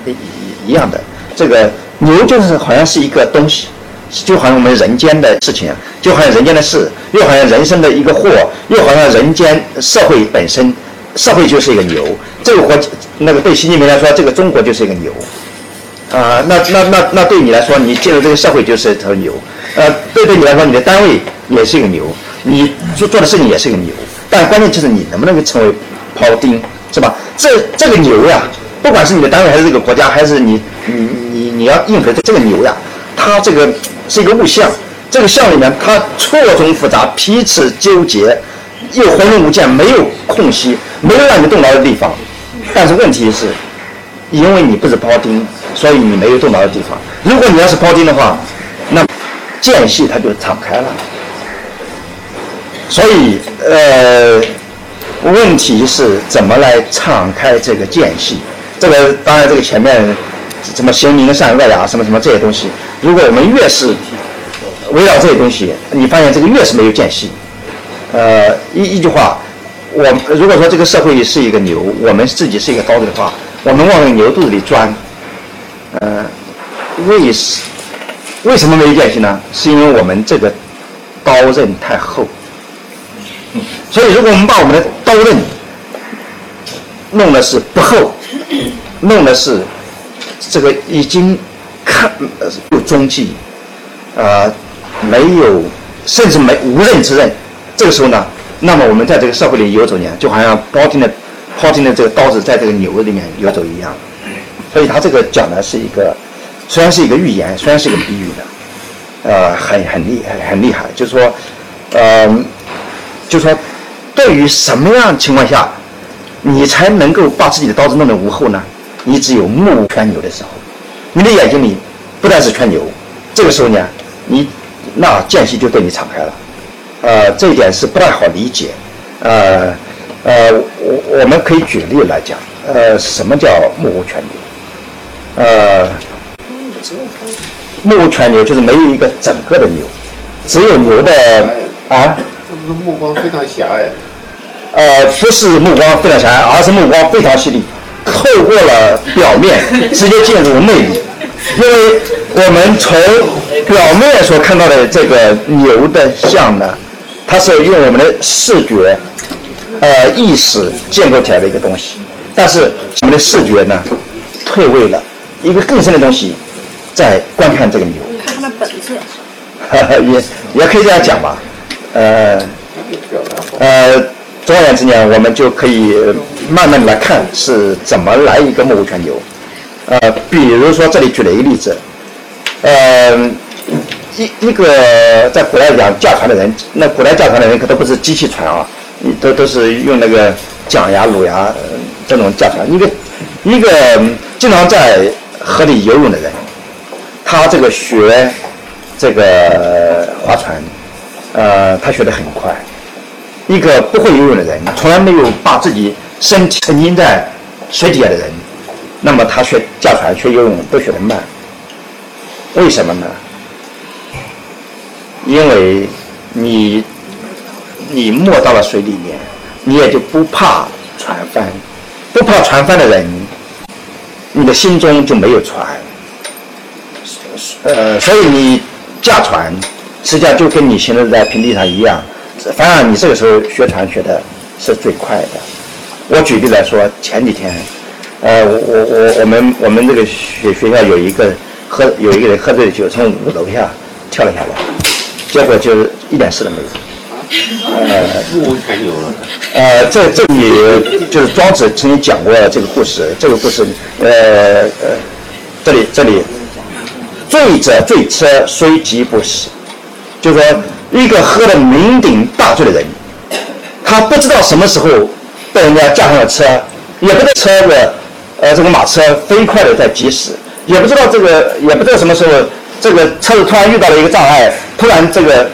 一样的，这个牛就是好像是一个东西。就好像我们人间的事情，就好像人间的事，又好像人生的一个祸，又好像人间社会本身，社会就是一个牛。这个国，那个对习近平来说，这个中国就是一个牛。啊，那那那那对你来说，你进入这个社会就是一头牛。呃，对对你来说，你的单位也是一个牛，你做做的事情也是一个牛。但关键就是你能不能够成为庖丁，是吧？这这个牛呀，不管是你的单位还是这个国家，还是你你你你要应付这个牛呀，它这个。是一个物象，这个象里面它错综复杂、彼此纠结，又浑然无间，没有空隙，没有让你动摇的地方。但是问题是，因为你不是庖丁，所以你没有动脑的地方。如果你要是庖丁的话，那间隙它就敞开了。所以，呃，问题是怎么来敞开这个间隙？这个当然，这个前面。什么形名善恶呀，什么什么这些东西，如果我们越是围绕这些东西，你发现这个越是没有间隙。呃，一一句话，我如果说这个社会是一个牛，我们自己是一个刀子的话，我们往牛肚子里钻，呃，为什为什么没有间隙呢？是因为我们这个刀刃太厚。所以，如果我们把我们的刀刃弄的是不厚，弄的是。这个已经看有踪迹，呃，没有，甚至没无刃之刃。这个时候呢，那么我们在这个社会里游走呢，就好像包丁的靠近的这个刀子在这个牛里面游走一样。所以他这个讲的是一个虽然是一个寓言，虽然是一个比喻的，呃，很很厉害，很厉害。就是说，呃，就说，对于什么样情况下，你才能够把自己的刀子弄得无后呢？你只有目无全牛的时候，你的眼睛里不但是全牛，这个时候呢，你那间隙就对你敞开了。呃，这一点是不太好理解。呃，呃，我我们可以举例来讲。呃，什么叫目无全牛？呃，目无全牛就是没有一个整个的牛，只有牛的啊。这不是目光非常狭隘。呃，不是目光非常狭隘，而是目光非常犀利，透过了表面，直接进入内里。因为我们从表面所看到的这个牛的像呢，它是用我们的视觉、呃意识建构起来的一个东西。但是我们的视觉呢，退位了，一个更深的东西在观看这个牛。看它的本质。也也可以这样讲吧，呃，呃，总而言之呢，我们就可以慢慢的来看是怎么来一个目无全牛。呃，比如说这里举了一个例子，呃，一一个在古代讲驾船的人，那古代驾船的人可都不是机器船啊，都都是用那个桨呀、橹呀。这种驾船，一个一个经常在河里游泳的人，他这个学这个划船，呃，他学得很快。一个不会游泳的人，从来没有把自己身体沉浸在水底下的人，那么他学驾船、学游泳都学得慢。为什么呢？因为你你没到了水里面，你也就不怕船翻。不怕船翻的人，你的心中就没有船。呃，所以你驾船，实际上就跟你行走在平地上一样。反而你这个时候学船学的是最快的。我举例来说，前几天，呃，我我我我们我们这个学学校有一个喝有一个人喝醉酒从楼下跳了下来，结果就一点事都没有。呃，目无全牛了。呃，这这里就是庄子曾经讲过这个故事。这个故事，呃呃，这里这里，醉者醉车虽疾不死，就说，一个喝的酩酊大醉的人，他不知道什么时候被人家架上了车，也不知道车子，呃，这个马车飞快的在疾驶，也不知道这个，也不知道什么时候这个车子突然遇到了一个障碍，突然这个。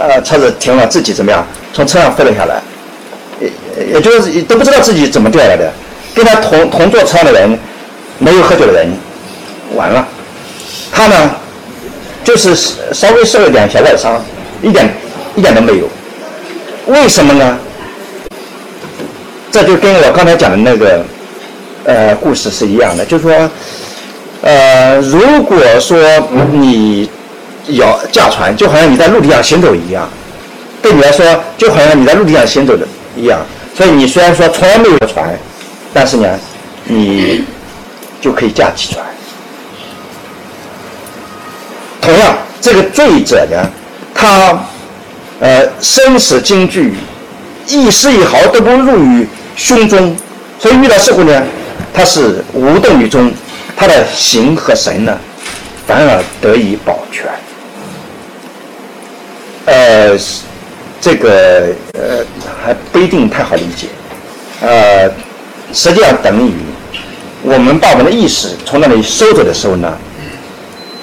呃，车子停了，自己怎么样？从车上飞了下来，也也就是都不知道自己怎么掉下来的。跟他同同坐车上的人，没有喝酒的人，完了。他呢，就是稍微受了点小外伤，一点一点都没有。为什么呢？这就跟我刚才讲的那个呃故事是一样的，就是说，呃，如果说你。要驾船，就好像你在陆地上行走一样，对你来说，就好像你在陆地上行走的一样。所以你虽然说从来没有船，但是呢，你就可以驾起船。同样，这个醉者呢，他呃生死惊惧，一丝一毫都不入于胸中，所以遇到事故呢，他是无动于衷，他的形和神呢，反而得以保全。呃，这个呃还不一定太好理解，呃，实际上等于我们把我们的意识从那里收走的时候呢，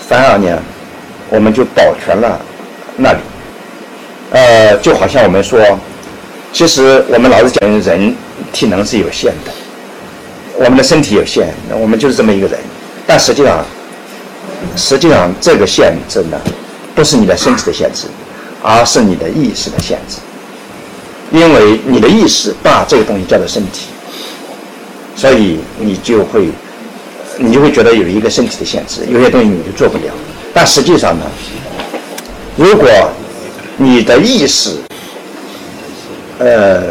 反而呢，我们就保全了那里。呃，就好像我们说，其实我们老是讲人体能是有限的，我们的身体有限，我们就是这么一个人，但实际上，实际上这个限制呢，不是你的身体的限制。而是你的意识的限制，因为你的意识把这个东西叫做身体，所以你就会，你就会觉得有一个身体的限制，有些东西你就做不了。但实际上呢，如果你的意识，呃，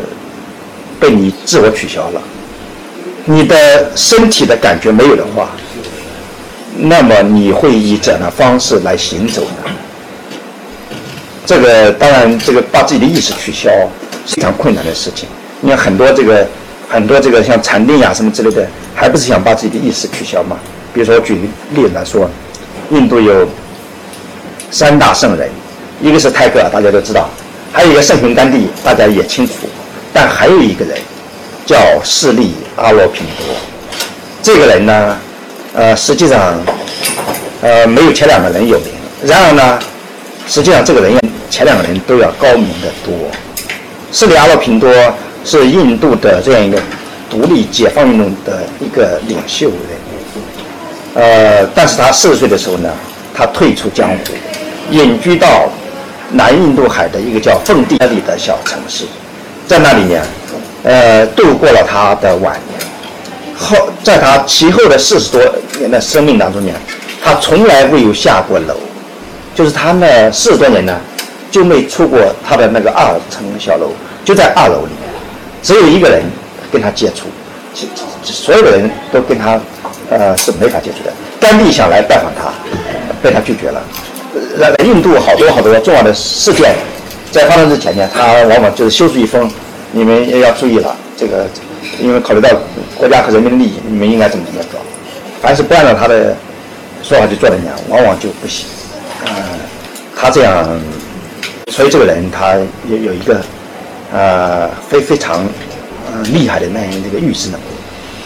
被你自我取消了，你的身体的感觉没有的话，那么你会以怎样的方式来行走呢？这个当然，这个把自己的意识取消是非常困难的事情。你看很多这个很多这个像禅定呀什么之类的，还不是想把自己的意识取消吗？比如说举个例子来说，印度有三大圣人，一个是泰戈尔，大家都知道，还有一个圣雄甘地，大家也清楚，但还有一个人叫释利阿罗品多。这个人呢，呃，实际上呃没有前两个人有名。然而呢，实际上这个人前两个人都要高明的多。斯里阿罗平多是印度的这样一个独立解放运动的一个领袖人。呃，但是他四十岁的时候呢，他退出江湖，隐居到南印度海的一个叫奉地里的小城市，在那里呢，呃，度过了他的晚年。后，在他其后的四十多年的生命当中呢，他从来未有下过楼，就是他那四十多年呢，就没出过他的那个二层小楼，就在二楼里面，只有一个人跟他接触，所有的人都跟他。呃，是没法接触的。甘地想来拜访他，被他拒绝了。呃，印度好多好多重要的事件，在发生之前呢，他往往就是修书一封，你们要注意了，这个因为考虑到国家和人民的利益，你们应该怎么怎么做。凡是不按照他的说法去做的呢，往往就不行。呃，他这样，所以这个人他有有一个呃非非常呃厉害的那样这个预知能力。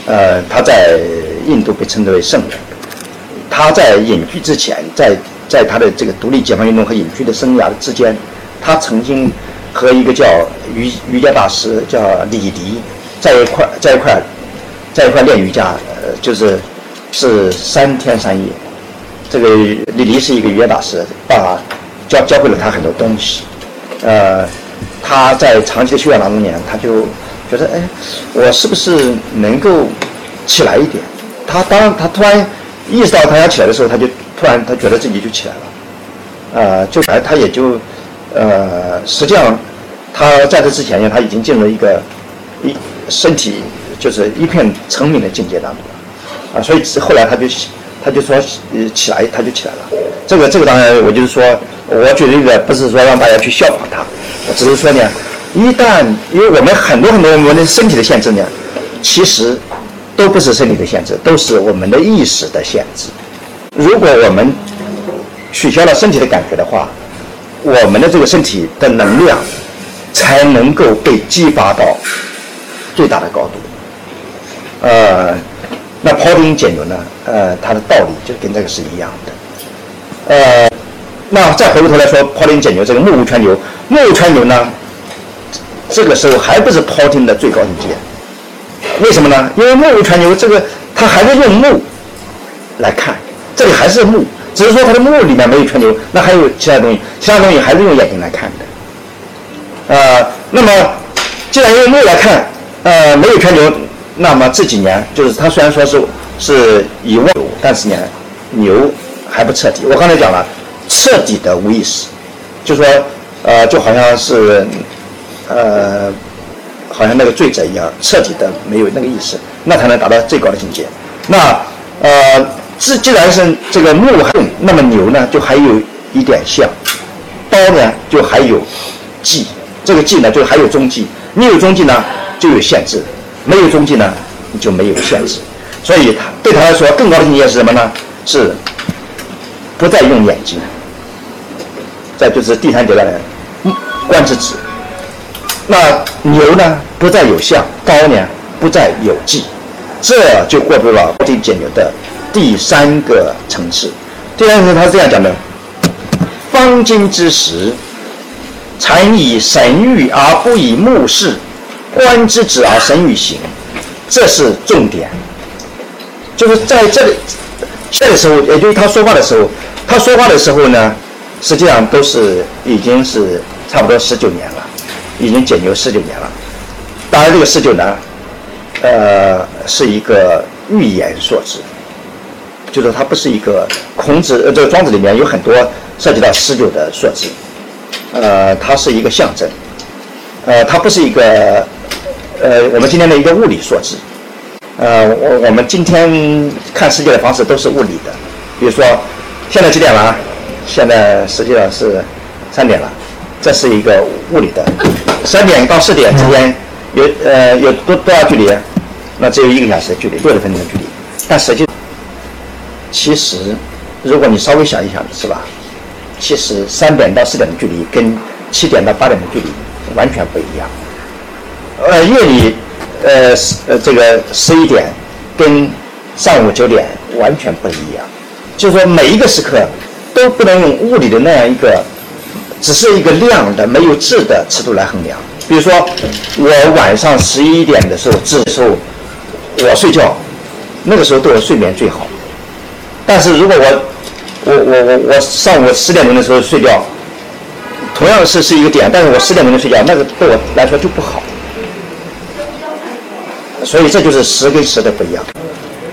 呃，他在。印度被称之为圣人。他在隐居之前，在在他的这个独立解放运动和隐居的生涯之间，他曾经和一个叫瑜瑜伽大师叫李迪在一块在一块在一块练瑜伽，呃，就是是三天三夜。这个李黎是一个瑜伽大师，把教教会了他很多东西。呃，他在长期的修养当中呢，他就觉得，哎，我是不是能够起来一点？他当他突然意识到他要起来的时候，他就突然他觉得自己就起来了，呃，就来他也就呃，实际上他在这之前呢，他已经进入一个一身体就是一片成名的境界当中，啊，所以后来他就他就说起来他就起来了。这个这个当然我就是说，我举例子不是说让大家去效仿他，我只是说呢，一旦因为我们很多很多我们的身体的限制呢，其实。都不是身体的限制，都是我们的意识的限制。如果我们取消了身体的感觉的话，我们的这个身体的能量才能够被激发到最大的高度。呃，那庖丁解牛呢？呃，它的道理就跟这个是一样的。呃，那再回过头来说，庖丁解牛这个目无全牛，目无全牛呢，这个时候还不是庖丁的最高境界。为什么呢？因为目无全牛，这个它还是用目来看，这里还是目，只是说它的目里面没有全牛，那还有其他东西，其他东西还是用眼睛来看的。呃，那么既然用目来看，呃，没有全牛，那么这几年就是它虽然说是是以物，但是呢，牛还不彻底。我刚才讲了，彻底的无意识，就说呃，就好像是呃。好像那个醉者一样，彻底的没有那个意识，那才能达到最高的境界。那呃，既既然是这个木恨，那么牛呢就还有一点像，刀呢就还有技，这个技呢就还有踪迹。你有踪迹呢就有限制，没有踪迹呢你就没有限制。所以他对他来说，更高的境界是什么呢？是不再用眼睛。再就是第三阶段的观之止。那牛呢，不再有相；刀呢，不再有技，这就过渡了庖丁牛的第三个层次。第三层他是这样讲的：方今之时，常以神欲而不以目视，观之止而神与行，这是重点。就是在这里，这个时候，也就是他说话的时候，他说话的时候呢，实际上都是已经是差不多十九年了。已经解牛十九年了，当然这个十九呢，呃，是一个寓言所致，就是它不是一个孔子呃这个庄子里面有很多涉及到十九的数字，呃，它是一个象征，呃，它不是一个呃我们今天的一个物理数字，呃，我我们今天看世界的方式都是物理的，比如说现在几点了？现在实际上是三点了。这是一个物理的，三点到四点之间有呃有多多少距离？那只有一个小时的距离，六十分钟的距离。但实际其实如果你稍微想一想，是吧？其实三点到四点的距离跟七点到八点的距离完全不一样。呃，夜里，呃，呃，这个十一点跟上午九点完全不一样。就是说，每一个时刻都不能用物理的那样一个，只是一个量的没有质的尺度来衡量。比如说，我晚上十一点的时候，这时候我睡觉，那个时候对我睡眠最好。但是如果我我我我我上午十点钟的时候睡觉，同样是是一个点，但是我十点钟睡觉，那个对我来说就不好。所以这就是时跟时的不一样。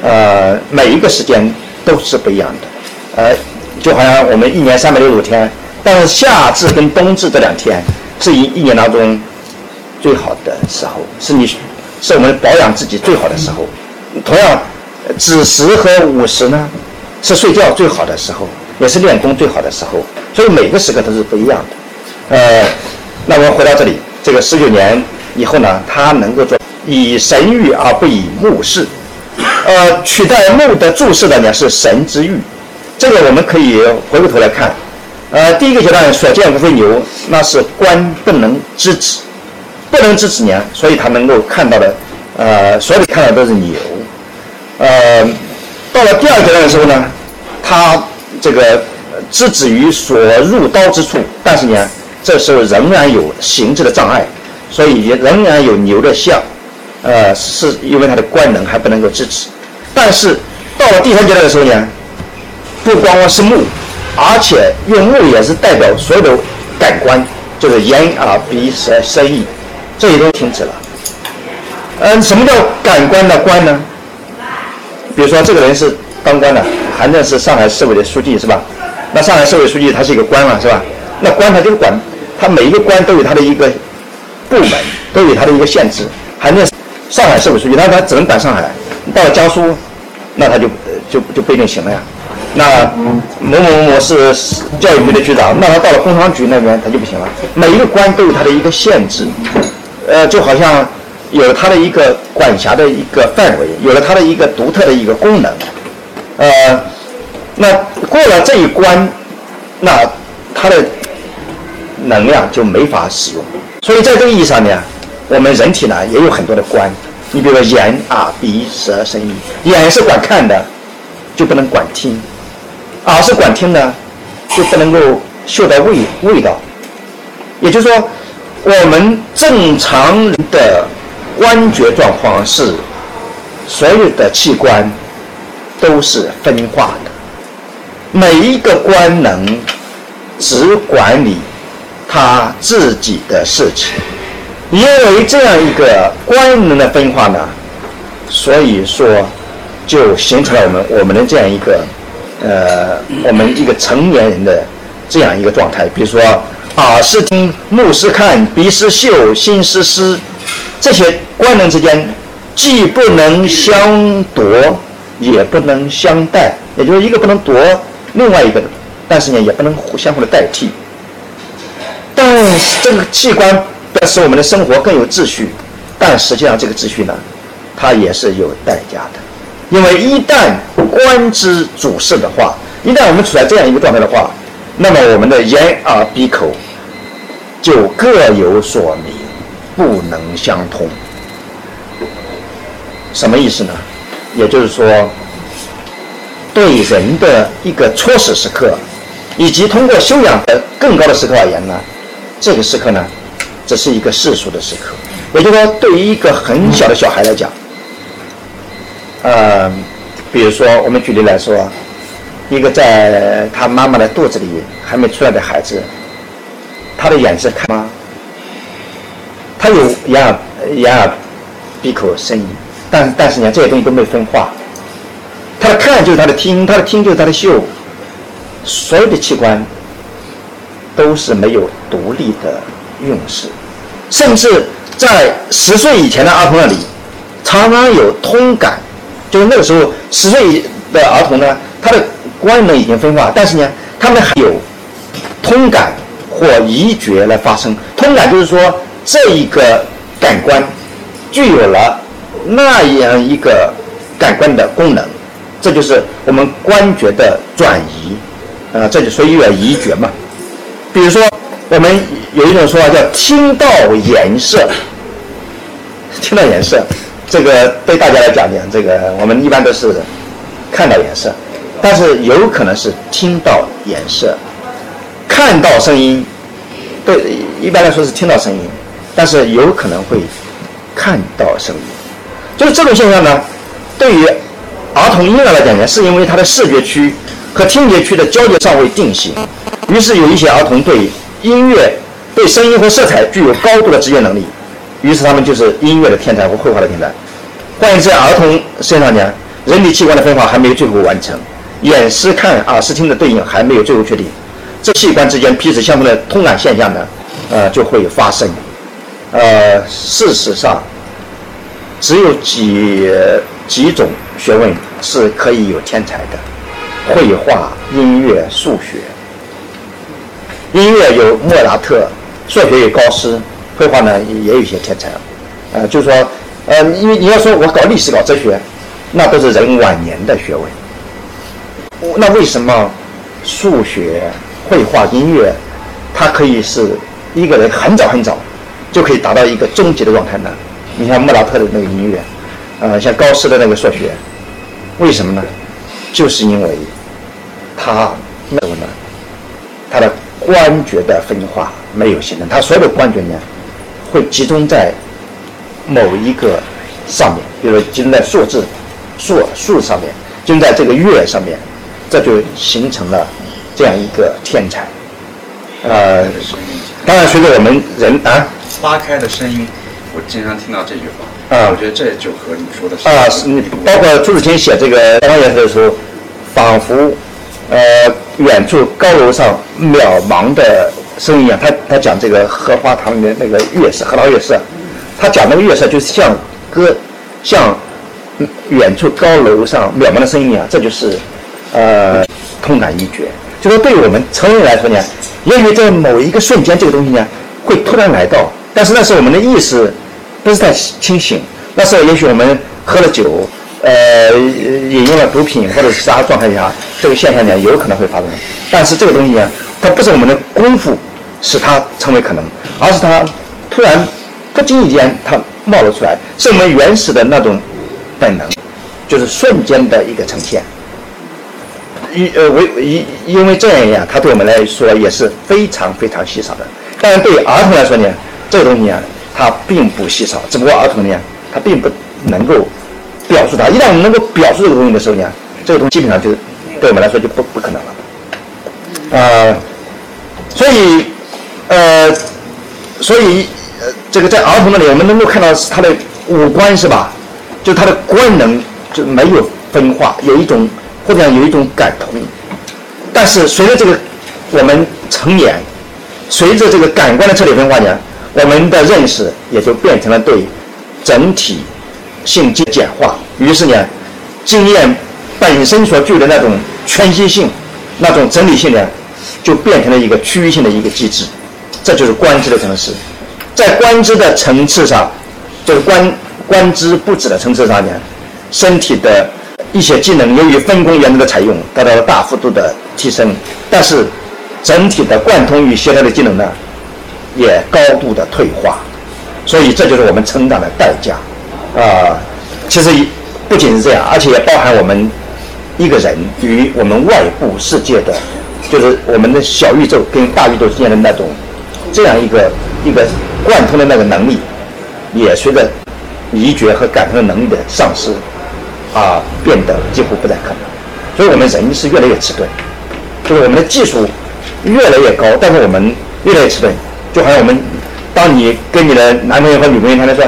呃，每一个时间。都是不一样的，呃，就好像我们一年三百六十五天，但是夏至跟冬至这两天是一一年当中最好的时候，是你是我们保养自己最好的时候。同样，子时和午时呢，是睡觉最好的时候，也是练功最好的时候。所以每个时刻都是不一样的。呃，那我们回到这里，这个十九年以后呢，他能够做以神欲而不以目视。呃，取代目的注视的呢是神之欲，这个我们可以回过头来看。呃，第一个阶段所见无非牛，那是观不能知止，不能知止呢，所以他能够看到的，呃，所以看到都是牛。呃，到了第二阶段的时候呢，他这个知止于所入刀之处，但是呢，这时候仍然有形质的障碍，所以仍然有牛的像，呃，是因为它的官能还不能够支持。但是到了第三阶段的时候呢，不光光是目，而且用目也是代表所有的感官，就是眼、耳、鼻、舌、身、意，这些都停止了。嗯，什么叫感官的官呢？比如说这个人是当官的，韩正是上海市委的书记，是吧？那上海市委书记他是一个官嘛，是吧？那官他就管，他每一个官都有他的一个部门，都有他的一个限制。韩正上海市委书记，那他只能管上海，到了江苏。那他就就就不一定行了呀。那某某某是教育局的局长，那他到了工商局那边他就不行了。每一个官都有他的一个限制，呃，就好像有了他的一个管辖的一个范围，有了他的一个独特的一个功能。呃，那过了这一关，那他的能量就没法使用。所以在这个意义上呢，我们人体呢也有很多的官。你比如说眼、耳、鼻、舌、身、意，眼是管看的，就不能管听；耳是管听的，就不能够嗅到味味道。也就是说，我们正常人的观觉状况是，所有的器官都是分化的，每一个官能只管理他自己的事情。因为这样一个官能的分化呢，所以说就形成了我们我们的这样一个呃，我们一个成年人的这样一个状态。比如说，耳是听，目是看，鼻是嗅，心是思，这些官能之间既不能相夺，也不能相代，也就是一个不能夺另外一个，但是呢，也不能互相互的代替。但是这个器官。使我们的生活更有秩序，但实际上这个秩序呢，它也是有代价的。因为一旦官之主事的话，一旦我们处在这样一个状态的话，那么我们的眼耳鼻口就各有所明，不能相通。什么意思呢？也就是说，对人的一个初始时刻，以及通过修养的更高的时刻而言呢，这个时刻呢？这是一个世俗的时刻，也就是说，对于一个很小的小孩来讲，呃，比如说我们举例来说，一个在他妈妈的肚子里还没出来的孩子，他的眼是看吗？他有眼耳、眼耳、鼻口、声音，但但是呢，这些东西都没分化。他的看就是他的听，他的听就是他的嗅，所有的器官都是没有独立的。用事，甚至在十岁以前的儿童那里，常常有通感，就是那个时候十岁的儿童呢，他的官能已经分化，但是呢，他们还有通感或移觉来发生。通感就是说，这一个感官具有了那样一个感官的功能，这就是我们官觉的转移，啊，这就所以有移觉嘛。比如说，我们有一种说法叫听到颜色，听到颜色，这个对大家来讲讲，这个我们一般都是看到颜色，但是有可能是听到颜色，看到声音，对，一般来说是听到声音，但是有可能会看到声音，就是这种现象呢，对于。儿童婴儿来讲呢，是因为他的视觉区和听觉区的交界尚未定型，于是有一些儿童对音乐、对声音和色彩具有高度的直觉能力，于是他们就是音乐的天才和绘画的天才。换言之，儿童身上呢，人体器官的分化还没有最后完成，眼视看、耳视听的对应还没有最后确定，这器官之间彼此相同的通感现象呢，呃，就会发生。呃，事实上，只有几几种学问。是可以有天才的，绘画、音乐、数学。音乐有莫扎特，数学有高斯，绘画呢也有一些天才。呃，就是说，呃，因为你要说我搞历史、搞哲学，那都是人晚年的学问。那为什么数学、绘画、音乐，它可以是一个人很早很早就可以达到一个终极的状态呢？你像莫扎特的那个音乐，呃，像高斯的那个数学。为什么呢？就是因为他那个呢，他的观觉的分化没有形成，他所有的官爵呢，会集中在某一个上面，比如集中在数字、数数上面，集中在这个月上面，这就形成了这样一个天才。呃，当然随着我们人啊，花开的声音，我经常听到这句话。啊，我觉得这就和你说的是啊，是你包括朱自清写这个《花颜色》的时候，仿佛呃远处高楼上渺茫的声音啊，他他讲这个荷花塘里面那个月色，荷塘月色，他讲那个月色就是像歌，像远处高楼上渺茫的声音啊，这就是呃痛感一绝。就说对我们成人来说呢，也许在某一个瞬间，这个东西呢会突然来到，但是那是我们的意识。不是太清醒，那时候也许我们喝了酒，呃，饮用了毒品或者其他状态下，这个现象呢有可能会发生。但是这个东西呢，它不是我们的功夫使它成为可能，而是它突然不经意间它冒了出来，是我们原始的那种本能，就是瞬间的一个呈现。因呃为因因为这样一样，它对我们来说也是非常非常稀少的。但是对儿童来说呢，这个东西啊。它并不稀少，只不过儿童呢，他并不能够表述它。一旦我们能够表述这个东西的时候呢，这个东西基本上就对我们来说就不不可能了。呃，所以呃，所以呃，这个在儿童那里，我们能够看到他的五官是吧？就他的官能就没有分化，有一种或者有一种感同。但是随着这个我们成年，随着这个感官的彻底分化呢？我们的认识也就变成了对整体性简简化，于是呢，经验本身所具的那种全息性、那种整体性呢，就变成了一个区域性的一个机制，这就是观知的层次。在观知的层次上，就是观观知不止的层次上呢，身体的一些机能由于分工原则的采用，得到了大幅度的提升，但是整体的贯通与协调的技能呢？也高度的退化，所以这就是我们成长的代价，啊，其实不仅是这样，而且也包含我们一个人与我们外部世界的，就是我们的小宇宙跟大宇宙之间的那种这样一个一个贯通的那个能力，也随着移觉和感通的能力的丧失，啊，变得几乎不再可能。所以我们人是越来越迟钝，就是我们的技术越来越高，但是我们越来越迟钝。就好像我们，当你跟你的男朋友和女朋友他们说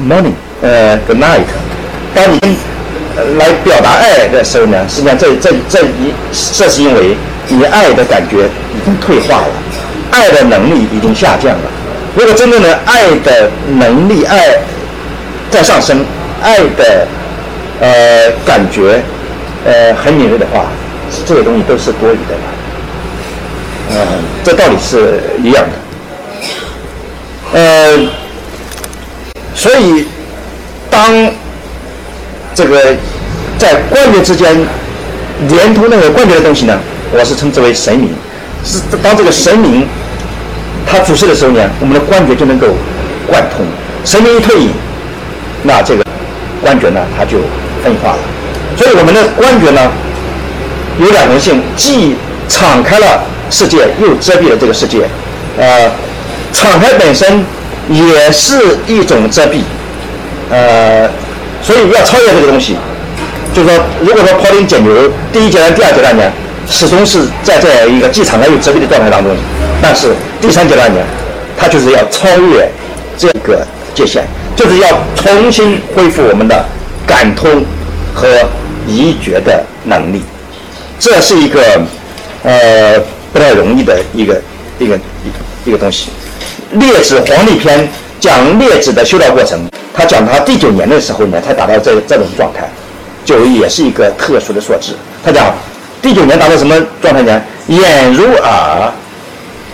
“morning”，呃，“good night”，当你来表达爱的时候呢，实际上这这这一这是因为你爱的感觉已经退化了，爱的能力已经下降了。如果真正的爱的能力、爱在上升，爱的呃感觉呃很敏锐的话，这些东西都是多余的了。嗯，这道理是一样的。呃，所以当这个在冠觉之间连通那个冠觉的东西呢，我是称之为神明。是当这个神明他主事的时候呢，我们的冠觉就能够贯通。神明一退隐，那这个冠觉呢，它就分化了。所以我们的冠觉呢，有两种性，既敞开了世界，又遮蔽了这个世界。呃，敞开本身也是一种遮蔽。呃，所以要超越这个东西，就是说，如果说庖丁解牛第一阶段、第二阶段呢，始终是在这样一个既敞开又遮蔽的状态当中，但是第三阶段呢，它就是要超越这个界限，就是要重新恢复我们的感通和移觉的能力，这是一个呃不太容易的一个一个一个东西。列子黄帝篇讲列子的修道过程。他讲他第九年的时候呢，才达到这这种状态，就也是一个特殊的数字。他讲第九年达到什么状态呢？眼如耳，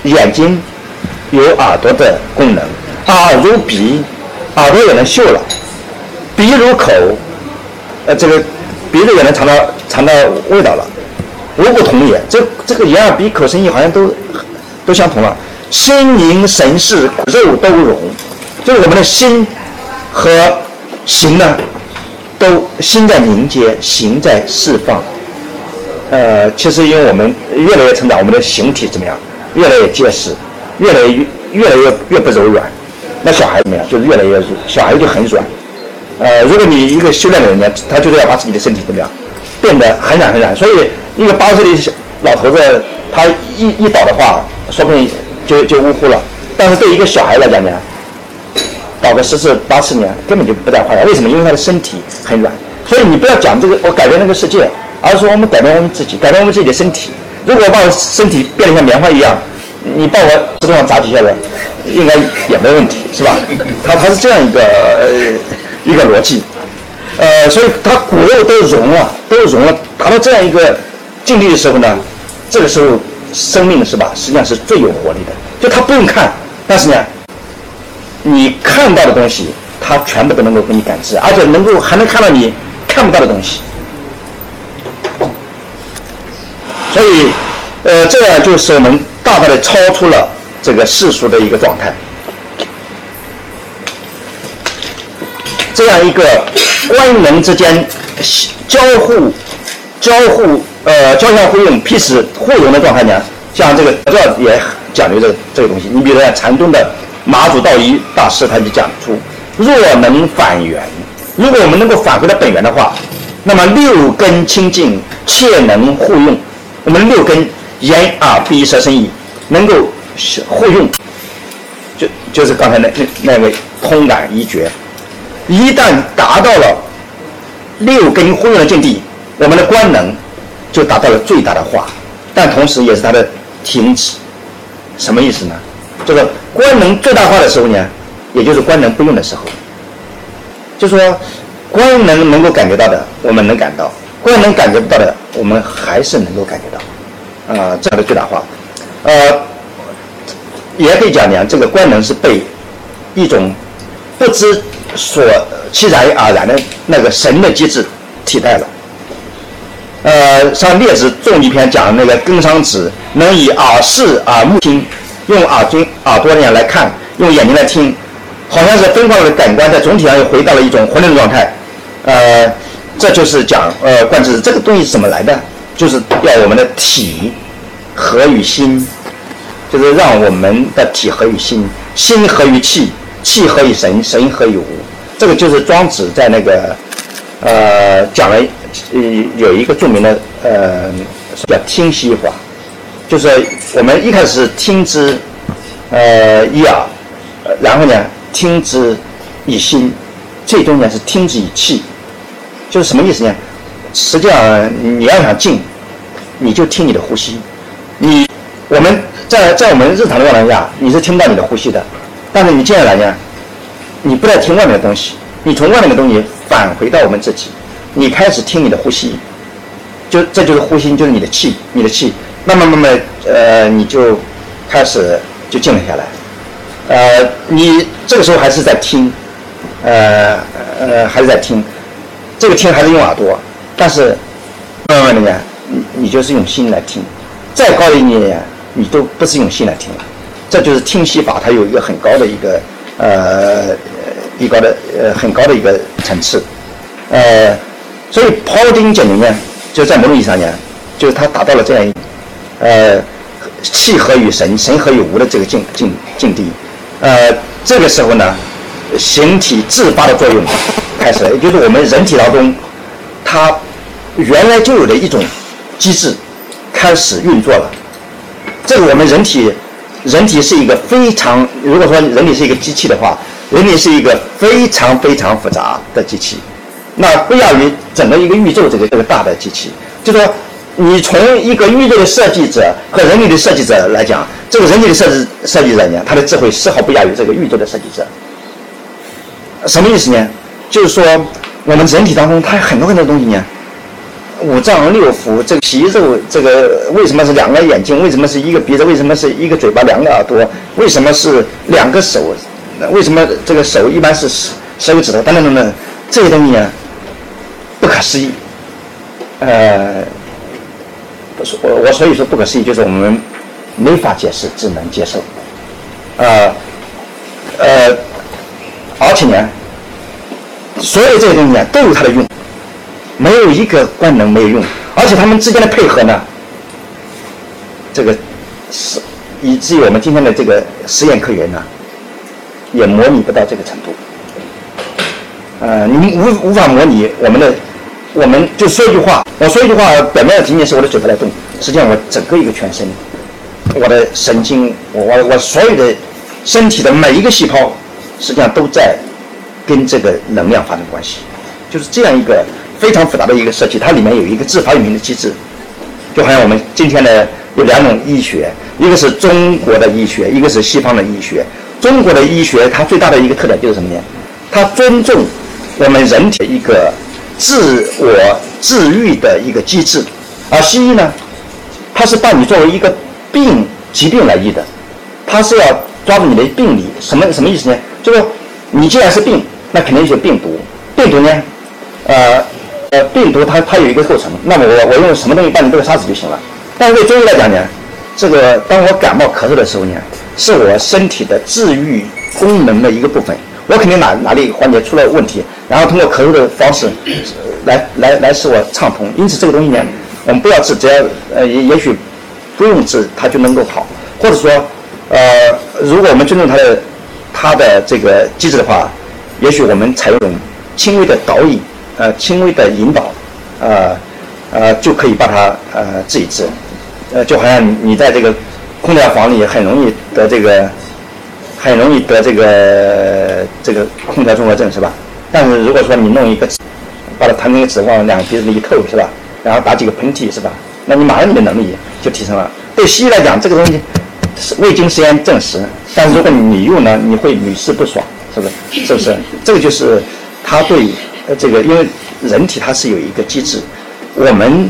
眼睛有耳朵的功能；耳如鼻，耳朵也能嗅了；鼻如口，呃，这个鼻子也能尝到尝到味道了。无不同也，这这个眼耳鼻口声音好像都都相同了。心灵神识肉都融，就是我们的心。和行呢，都心在凝结，行在释放。呃，其实因为我们越来越成长，我们的形体怎么样？越来越结实，越来越越来越越不柔软。那小孩怎么样？就是越来越软，小孩就很软。呃，如果你一个修炼的人呢，他就是要把自己的身体怎么样，变得很软很软。所以一个八十岁的小老头子，他一一倒的话，说不定就就呜呼了。但是对一个小孩来讲呢？搞个十次八次年根本就不带坏的，为什么？因为他的身体很软，所以你不要讲这个我改变那个世界，而是说我们改变我们自己，改变我们自己的身体。如果把我身体变得像棉花一样，你把我石头上砸几下子，应该也没问题，是吧？他他是这样一个呃一个逻辑，呃，所以他骨肉都融了，都融了，达到这样一个境地的时候呢，这个时候生命是吧，实际上是最有活力的，就他不用看，但是呢。你看到的东西，它全部都能够给你感知，而且能够还能看到你看不到的东西。所以，呃，这样就使我们大大的超出了这个世俗的一个状态。这样一个官能之间交互、交互、呃交相互用、彼此互融的状态呢，像这个这也讲究这个这个东西。你比如说禅宗的。马祖道一大师他就讲出：若能返原，如果我们能够返回到本源的话，那么六根清净，切能互用。我们六根眼耳鼻舌身意能够互用，就就是刚才那那那位通感一绝。一旦达到了六根互用的境地，我们的官能就达到了最大的化，但同时也是它的停止。什么意思呢？这个官能最大化的时候呢，也就是官能不用的时候，就说官能能够感觉到的，我们能感到；官能感觉不到的，我们还是能够感觉到。啊，这样的最大化，呃，也可以讲呢，这个官能是被一种不知所其然而然的那个神的机制替代了。呃，像《列子重义篇》讲的那个庚商子能以耳视耳目听。用耳睛、耳朵那样来看，用眼睛来听，好像是分化了的感官，在总体上又回到了一种混沌状态。呃，这就是讲呃，观知这个东西是怎么来的？就是要我们的体合于心，就是让我们的体合于心，心合于气，气合于神，神合于无。这个就是庄子在那个呃讲了，呃有一个著名的呃叫听息法。就是我们一开始是听之，呃，一耳，然后呢，听之以心，最终呢是听之以气，就是什么意思呢？实际上你要想静，你就听你的呼吸。你我们在在我们日常的状态下，你是听不到你的呼吸的，但是你接下来呢，你不再听外面的东西，你从外面的东西返回到我们自己，你开始听你的呼吸，就这就是呼吸，就是你的气，你的气。慢慢慢慢，呃，你就开始就静了下来，呃，你这个时候还是在听，呃呃，还是在听，这个听还是用耳朵，但是慢慢的呢，你你就是用心来听，再高一点，你都不是用心来听了。这就是听戏法，它有一个很高的一个呃一高的呃很高的一个层次，呃，所以庖丁解铃呢，就在某种意义上讲，就是他达到了这样一呃气合于神，神合于无的这个境境境地，呃，这个时候呢，形体自发的作用开始了，也就是我们人体当中，它原来就有的一种机制开始运作了，这个我们人体。人体是一个非常，如果说人体是一个机器的话，人体是一个非常非常复杂的机器，那不亚于整个一个宇宙这个这个大的机器。就说你从一个宇宙的设计者和人体的设计者来讲，这个人体的设计设计者呢，他的智慧丝毫不亚于这个宇宙的设计者。什么意思呢？就是说我们人体当中它有很多很多东西呢。五脏六腑，这个皮肉，这个为什么是两个眼睛？为什么是一个鼻子？为什么是一个嘴巴、两个耳朵？为什么是两个手？为什么这个手一般是十十个指头？等等等等，这些东西呢，不可思议。呃，我我所以说不可思议，就是我们没法解释，只能接受。呃呃，而且呢，所有这些东西啊，都有它的用。没有一个官能没有用，而且他们之间的配合呢，这个是以至于我们今天的这个实验科研呢，也模拟不到这个程度。呃，你无无法模拟我们的，我们就说一句话，我说一句话，表面上仅仅是我的嘴巴在动，实际上我整个一个全身，我的神经，我我我所有的身体的每一个细胞，实际上都在跟这个能量发生关系，就是这样一个。非常复杂的一个设计，它里面有一个自发运行的机制，就好像我们今天的有两种医学，一个是中国的医学，一个是西方的医学。中国的医学它最大的一个特点就是什么呢？它尊重我们人体的一个自我治愈的一个机制，而西医呢，它是把你作为一个病疾病来医的，它是要抓住你的病理，什么什么意思呢？就说你既然是病，那肯定是病毒，病毒呢，呃。呃，病毒它它有一个构成，那么我我用什么东西把你这个杀死就行了。但是对中医来讲呢，这个当我感冒咳嗽的时候呢，是我身体的治愈功能的一个部分，我肯定哪哪里环节出了问题，然后通过咳嗽的方式来来来使我畅通。因此这个东西呢，我们不要治，只要呃也也许不用治它就能够好，或者说呃如果我们尊重它的它的这个机制的话，也许我们采用轻微的导引。呃，轻微的引导，呃，呃，就可以把它呃治一治，呃，就好像你在这个空调房里很容易得这个，很容易得这个这个空调综合症是吧？但是如果说你弄一个，把它弹成一个纸往两个鼻子里一透是吧？然后打几个喷嚏是吧？那你马上你的能力就提升了。对西医来讲，这个东西是未经实验证实，但是如果你用呢，你会屡试不爽，是不是？是不是？这个就是他对。这个，因为人体它是有一个机制，我们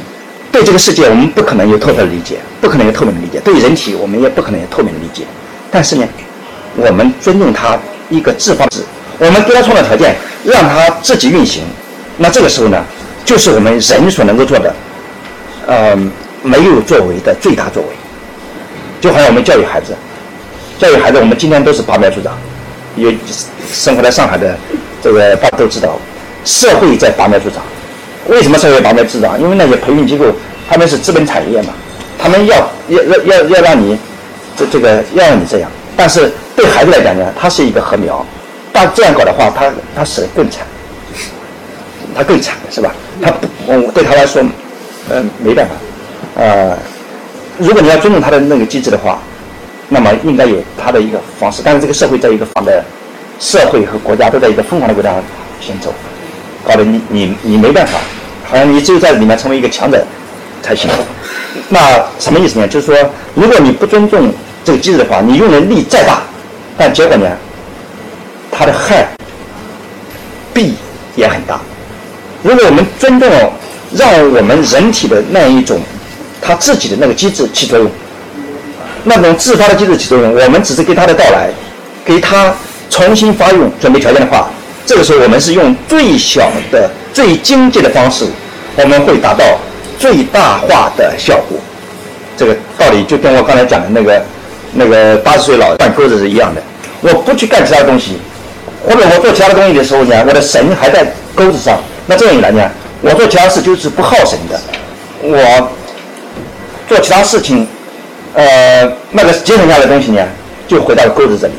对这个世界我们不可能有透彻的理解，不可能有透明的理解，对人体我们也不可能有透明的理解。但是呢，我们尊重他一个自发制，我们给它创造条件，让他自己运行。那这个时候呢，就是我们人所能够做的，呃，没有作为的最大作为。就好像我们教育孩子，教育孩子，我们今天都是拔苗助长，也生活在上海的这个大家都知道。社会在拔苗助长，为什么社会拔苗助长？因为那些培训机构，他们是资本产业嘛，他们要要要要要让你这这个要让你这样。但是对孩子来讲呢，他是一个禾苗，但这样搞的话，他他死得更惨，他更惨是吧？他不，对他来说，嗯，没办法。呃，如果你要尊重他的那个机制的话，那么应该有他的一个方式。但是这个社会在一个方的，社会和国家都在一个疯狂的轨道上行走。搞得你你你没办法，好像你只有在里面成为一个强者才行。那什么意思呢？就是说，如果你不尊重这个机制的话，你用的力再大，但结果呢，它的害弊也很大。如果我们尊重，让我们人体的那一种它自己的那个机制起作用，那种自发的机制起作用，我们只是给它的到来，给它重新发用准备条件的话。这个时候，我们是用最小的、最经济的方式，我们会达到最大化的效果。这个道理就跟我刚才讲的那个那个八十岁老断钩子是一样的。我不去干其他东西，或者我做其他的东西的时候呢，我的神还在钩子上。那这样一来呢，我做其他事就是不耗神的。我做其他事情，呃，那个节省下来的东西呢，就回到了钩子这里，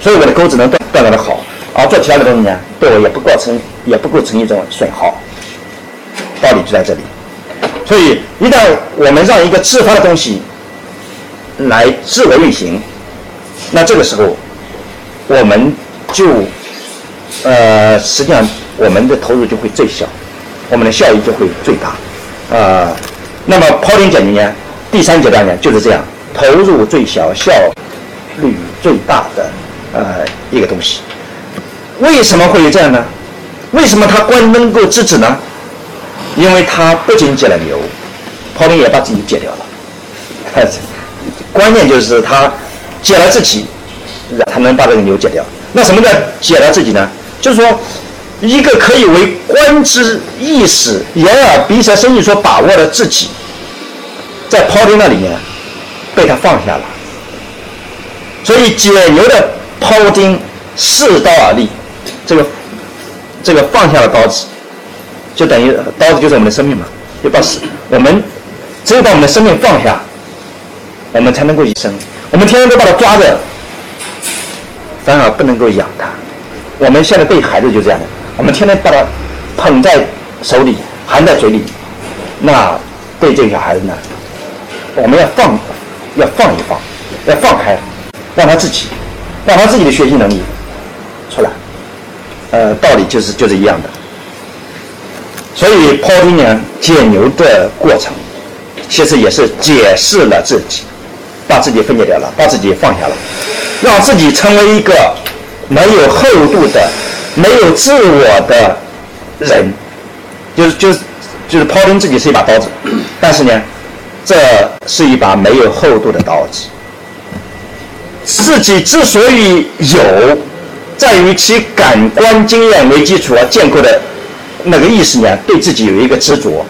所以我的钩子能断断的好。而做其他的东西呢，对我也不构成也不构成一种损耗。道理就在这里。所以，一旦我们让一个自发的东西来自我运行，那这个时候，我们就，呃，实际上我们的投入就会最小，我们的效益就会最大，啊，那么抛丁减泥呢，第三阶段呢就是这样，投入最小，效率最大的呃一个东西。为什么会有这样呢？为什么它关能够制止呢？因为他不仅解了牛，抛丁也把自己解掉了。关键就是他解了自己，才能把这个牛解掉。那什么叫解了自己呢？就是说，一个可以为观之意识、眼耳鼻舌身意所把握的自己，在抛丁那里面被他放下了。所以解牛的抛丁恃刀而立，这个这个放下了刀子。就等于刀子就是我们的生命嘛，就把我们只有把我们的生命放下，我们才能够一生。我们天天都把它抓着，反而不能够养它。我们现在对孩子就这样的，我们天天把它捧在手里，含在嘴里，那对这个小孩子呢，我们要放，要放一放，要放开，让他自己，让他自己的学习能力出来。呃，道理就是就是一样的。所以抛丁呢，解牛的过程，其实也是解释了自己，把自己分解掉了，把自己放下了，让自己成为一个没有厚度的、没有自我的人，就是就是就是抛扔自己是一把刀子，但是呢，这是一把没有厚度的刀子。自己之所以有，在于其感官经验为基础而建构的。那个意识呢，对自己有一个执着，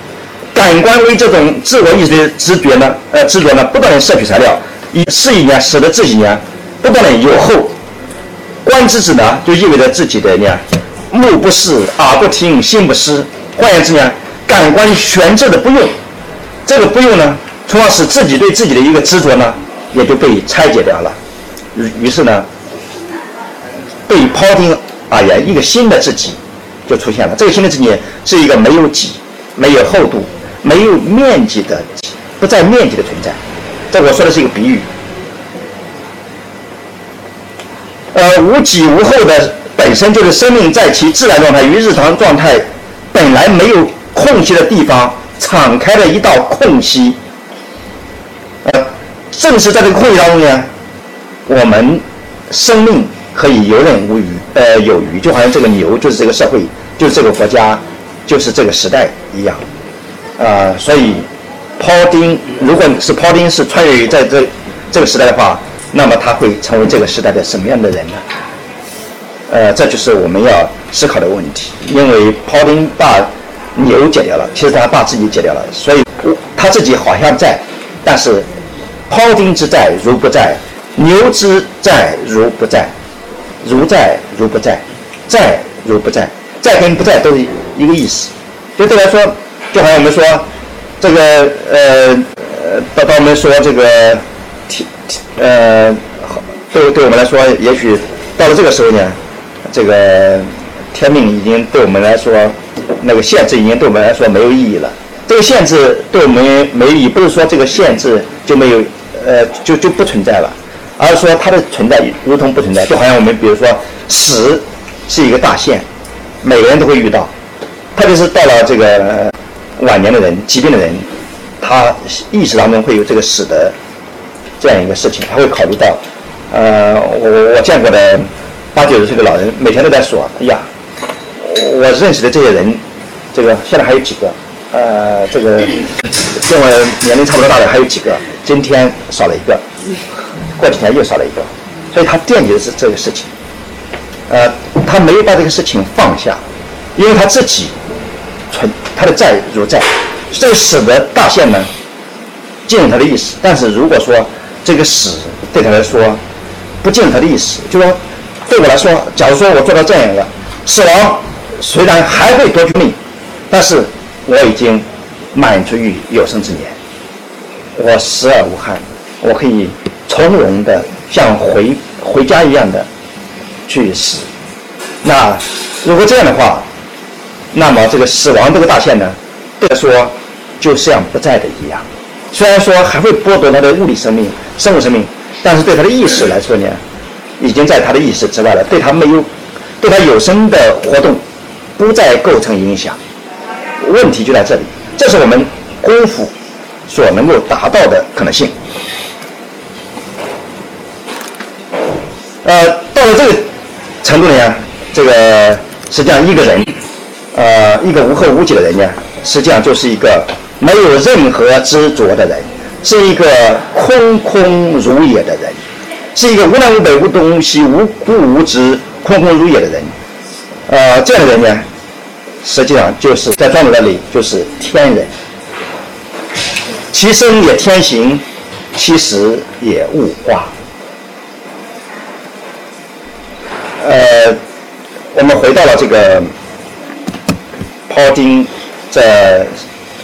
感官为这种自我意识的执着呢，呃，执着呢，不断的摄取材料，以适应呢，使得自己呢，不断的有后。观之子呢，就意味着自己的呢，目不视，耳不听，心不思。换言之呢，感官悬置的不用，这个不用呢，从而使自己对自己的一个执着呢，也就被拆解掉了。于于是呢，对抛丁而言，一个新的自己。就出现了，这个新的自己是一个没有己、没有厚度、没有面积的、不在面积的存在。这我说的是一个比喻。呃，无己无后的本身就是生命在其自然状态与日常状态本来没有空隙的地方敞开了一道空隙。呃，正是在这个空隙当中呢，我们生命。可以游刃无余，呃，有余，就好像这个牛就是这个社会，就是这个国家，就是这个时代一样，啊，所以，庖丁，如果是庖丁是穿越于在这这个时代的话，那么他会成为这个时代的什么样的人呢？呃，这就是我们要思考的问题。因为庖丁把牛解掉了，其实他把自己解掉了，所以他自己好像在，但是庖丁之在如不在，牛之在如不在。如在如不在，在如不在，在跟不在都是一个意思。对来说，就好像我们说这个呃呃，当当我们说这个天呃，对对我们来说，也许到了这个时候呢，这个天命已经对我们来说，那个限制已经对我们来说没有意义了。这个限制对我们没有意义，不是说这个限制就没有呃就就不存在了。而是说它的存在如同不存在，就好像我们比如说死是一个大限，每个人都会遇到，特别是到了这个晚年的人、疾病的人，他意识当中会有这个死的这样一个事情，他会考虑到，呃，我我见过的八九十岁的老人，每天都在说，哎呀，我认识的这些人，这个现在还有几个，呃，这个跟我年龄差不多大的还有几个，今天少了一个。过几天又少了一个，所以他惦记的是这个事情，呃，他没有把这个事情放下，因为他自己存，他的债如债，这个使得大限呢进入它的意识。但是如果说这个死对他来说不进入他的意识，就说对我来说，假如说我做到这样一个死亡，虽然还会夺去命，但是我已经满足于有生之年，我死而无憾，我可以从容的像回回家一样的去死。那如果这样的话，那么这个死亡这个大限呢，对他说就像不在的一样。虽然说还会剥夺他的物理生命、生物生命，但是对他的意识来说呢，已经在他的意识之外了，对他没有，对他有生的活动不再构成影响。问题就在这里，这是我们功夫所能够达到的可能性。呃，到了这个程度呢，这个实际上一个人，呃，一个无后无己的人呢，实际上就是一个。没有任何执着的人，是一个空空如也的人，是一个无南无北无东西无故无知空空如也的人。呃，这样的人呢，实际上就是在庄子那里就是天人，其身也天行，其实也物化。呃，我们回到了这个庖丁在。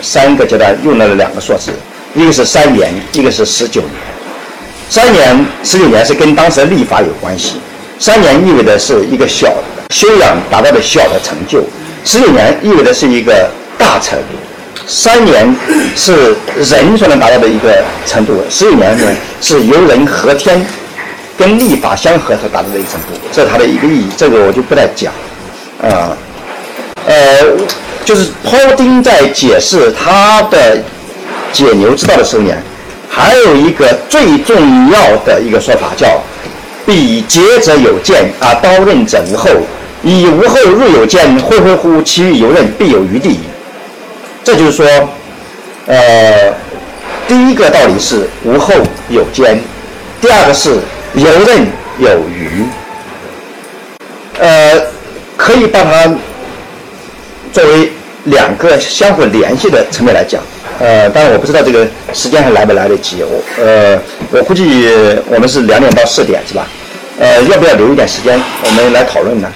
三个阶段用到了两个数字，一个是三年，一个是十九年。三年、十九年是跟当时的历法有关系。三年意味着是一个小修养达到的小的成就，十九年意味着是一个大成。三年是人所能达到的一个程度，十九年呢是由人和天跟历法相合所达到的一个程度，这是它的一个意义。这个我就不再讲，啊，呃。就是庖丁在解释他的解牛之道的时候呢，还有一个最重要的一个说法叫“彼节者有见，啊刀刃者无后，以无后入有见，恢恢乎其余游刃，必有余地。”这就是说，呃，第一个道理是无后有间，第二个是游刃有余，呃，可以把它。作为两个相互联系的层面来讲，呃，当然我不知道这个时间还来不来得及，我呃，我估计我们是两点到四点是吧？呃，要不要留一点时间我们来讨论呢？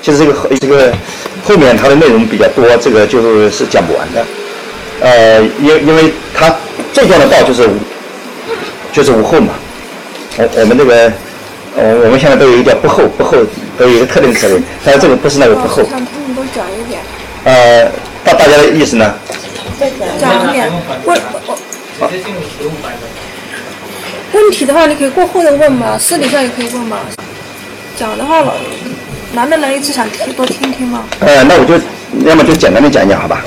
其实这个后这个后面它的内容比较多，这个就是是讲不完的。呃，因因为它最重要的道就是就是无后嘛。我我们这个呃我们现在都有一点不后不后都有一个特定的词汇，但是这个不是那个不后。想听你多讲一点。呃，大大家的意思呢？讲一点，问我。问题的话，你可以过后的问嘛，私底下也可以问嘛。讲的话，难得来一次，想听多听听嘛。呃，那我就要么就简单的讲一讲，好吧？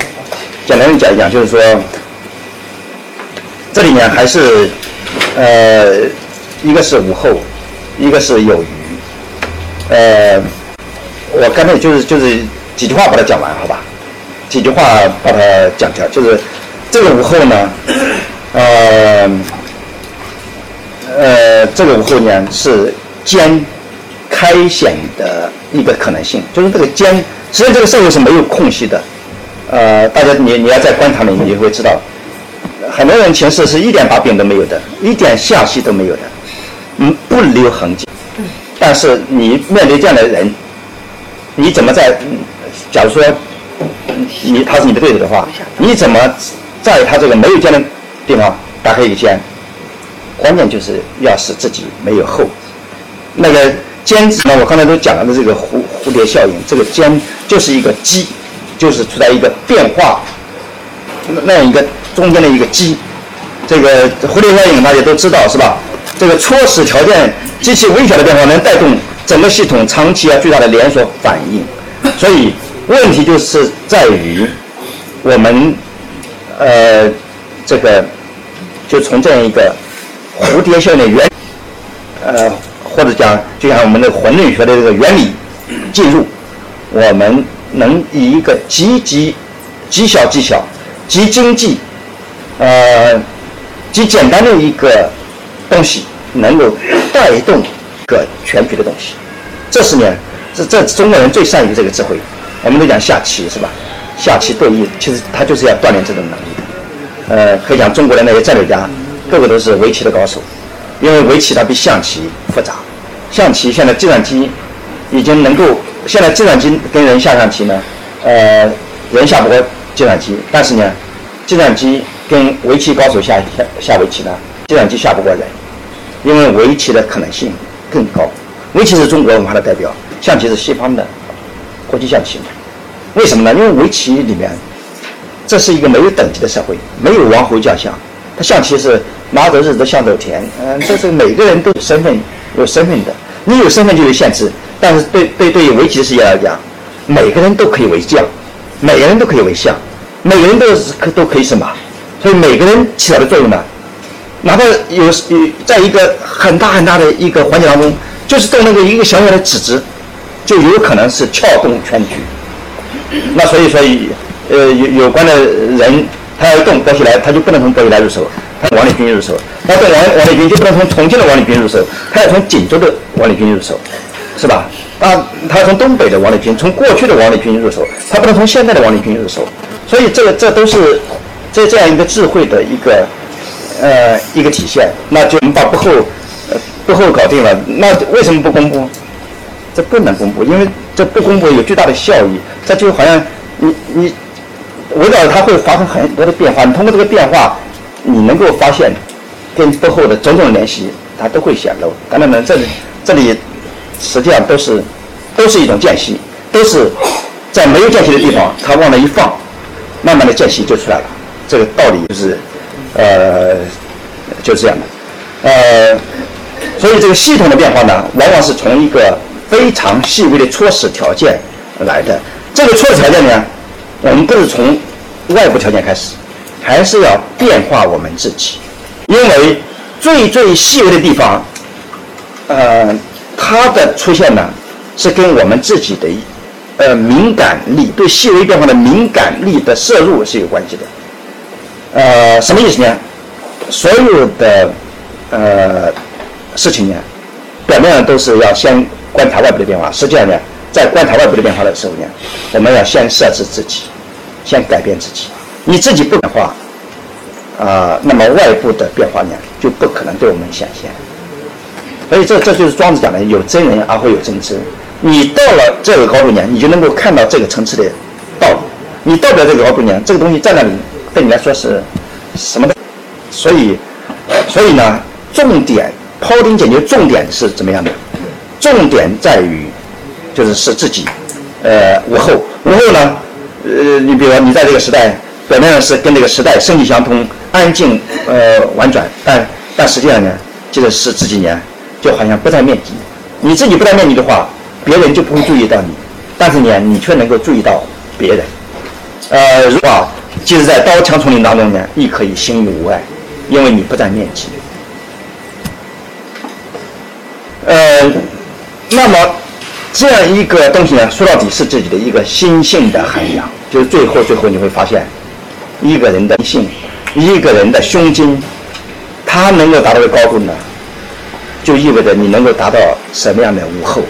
简单的讲一讲，就是说，这里面还是呃，一个是无后，一个是有余。呃，我刚才就是就是。几句话把它讲完，好吧？几句话把它讲掉，就是这个午后呢，呃，呃，这个午后呢是间开显的一个可能性，就是这个间，实际上这个社会是没有空隙的，呃，大家你你要在观察里，你就会知道，很多人前世是一点把柄都没有的，一点下息都没有的，嗯，不留痕迹。但是你面对这样的人，你怎么在？假如说你他是你的对手的话，你怎么在他这个没有尖的地方打开一个尖？关键就是要使自己没有后。那个尖子呢？我刚才都讲了的这个蝴蝴蝶效应，这个尖就是一个机，就是处在一个变化那样一个中间的一个机。这个蝴蝶效应大家都知道是吧？这个初始条件极其微小的变化能带动整个系统长期而巨大的连锁反应，所以。问题就是在于我们，呃，这个就从这样一个蝴蝶效应的原，呃，或者讲就像我们的混沌学的这个原理进入，我们能以一个极极极小极小极经济，呃，极简单的一个东西，能够带动一个全局的东西。这是呢，这这中国人最善于这个智慧。我们都讲下棋是吧？下棋对弈，其实他就是要锻炼这种能力的。呃，可以讲中国的那些战略家，个个都是围棋的高手，因为围棋它比象棋复杂。象棋现在计算机已经能够，现在计算机跟人下象棋呢，呃，人下不过计算机，但是呢，计算机跟围棋高手下下下围棋呢，计算机下不过人，因为围棋的可能性更高。围棋是中国文化的代表，象棋是西方的国际象棋嘛？为什么呢？因为围棋里面，这是一个没有等级的社会，没有王侯将相，他象棋是拿走日子象走田，嗯，这是每个人都有身份有身份的。你有身份就有限制，但是对对对于围棋事业来讲，每个人都可以为将，每个人都可以为相，每个人都是可都可以是马，所以每个人起到的作用呢，哪怕有有在一个很大很大的一个环节当中，就是动那个一个小小的指指，就有可能是撬动全局。那所以说，呃，有有关的人，他要动薄熙来，他就不能从薄熙来入手。他王立军入手，那从王王立军就不能从重庆的王立军入手，他要从锦州的王立军入手，是吧？他他从东北的王立军，从过去的王立军入手，他不能从现在的王立军入手。所以这个这都是这这样一个智慧的一个呃一个体现。那就我们把不后呃不后搞定了，那为什么不公布？这不能公布，因为这不公布有巨大的效益。这就好像你你围绕它会发生很多的变化，你通过这个变化。你能够发现跟背后的种种联系，它都会显露。当然呢，这里这里实际上都是都是一种间隙，都是在没有间隙的地方，它往那一放，慢慢的间隙就出来了。这个道理就是呃就是这样的。呃，所以这个系统的变化呢，往往是从一个非常细微的初始条件来的。这个初始条件呢，我们不是从外部条件开始。还是要变化我们自己，因为最最细微的地方，呃，它的出现呢，是跟我们自己的呃敏感力，对细微变化的敏感力的摄入是有关系的。呃，什么意思呢？所有的呃事情呢，表面上都是要先观察外部的变化，实际上呢，在观察外部的变化的时候呢，我们要先设置自己，先改变自己。你自己不变化，啊，那么外部的变化呢，就不可能对我们显现。所以这这就是庄子讲的“有真人而会有真知”。你到了这个高度呢，你就能够看到这个层次的道理。你到不了这个高度呢，这个东西在那里对你来说是什么的？所以，所以呢，重点庖丁解决，重点是怎么样的？重点在于，就是使自己，呃，无后。无后呢，呃，你比如说你在这个时代。表面上是跟这个时代生气相通，安静，呃，婉转，但但实际上呢，就是使自己呢，就好像不占面积。你自己不在面积的话，别人就不会注意到你，但是呢，你却能够注意到别人。呃，如果即使在刀枪丛林当中呢，亦可以心无碍，因为你不占面积。呃，那么这样一个东西呢，说到底是自己的一个心性的涵养，就是最后最后你会发现。一个人的性，一个人的胸襟，他能够达到的高度呢，就意味着你能够达到什么样的无后。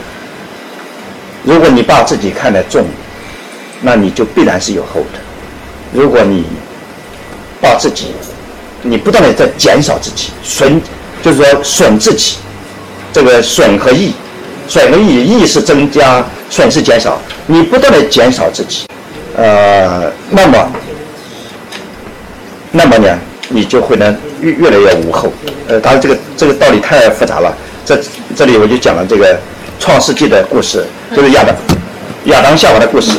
如果你把自己看得重，那你就必然是有后的。如果你把自己，你不断的在减少自己，损，就是说损自己，这个损和益，损和益，益是增加，损是减少，你不断的减少自己，呃，那么。那么呢，你就会呢越越来越无后。呃，当然这个这个道理太复杂了。这这里我就讲了这个创世纪的故事，就是亚当亚当夏娃的故事。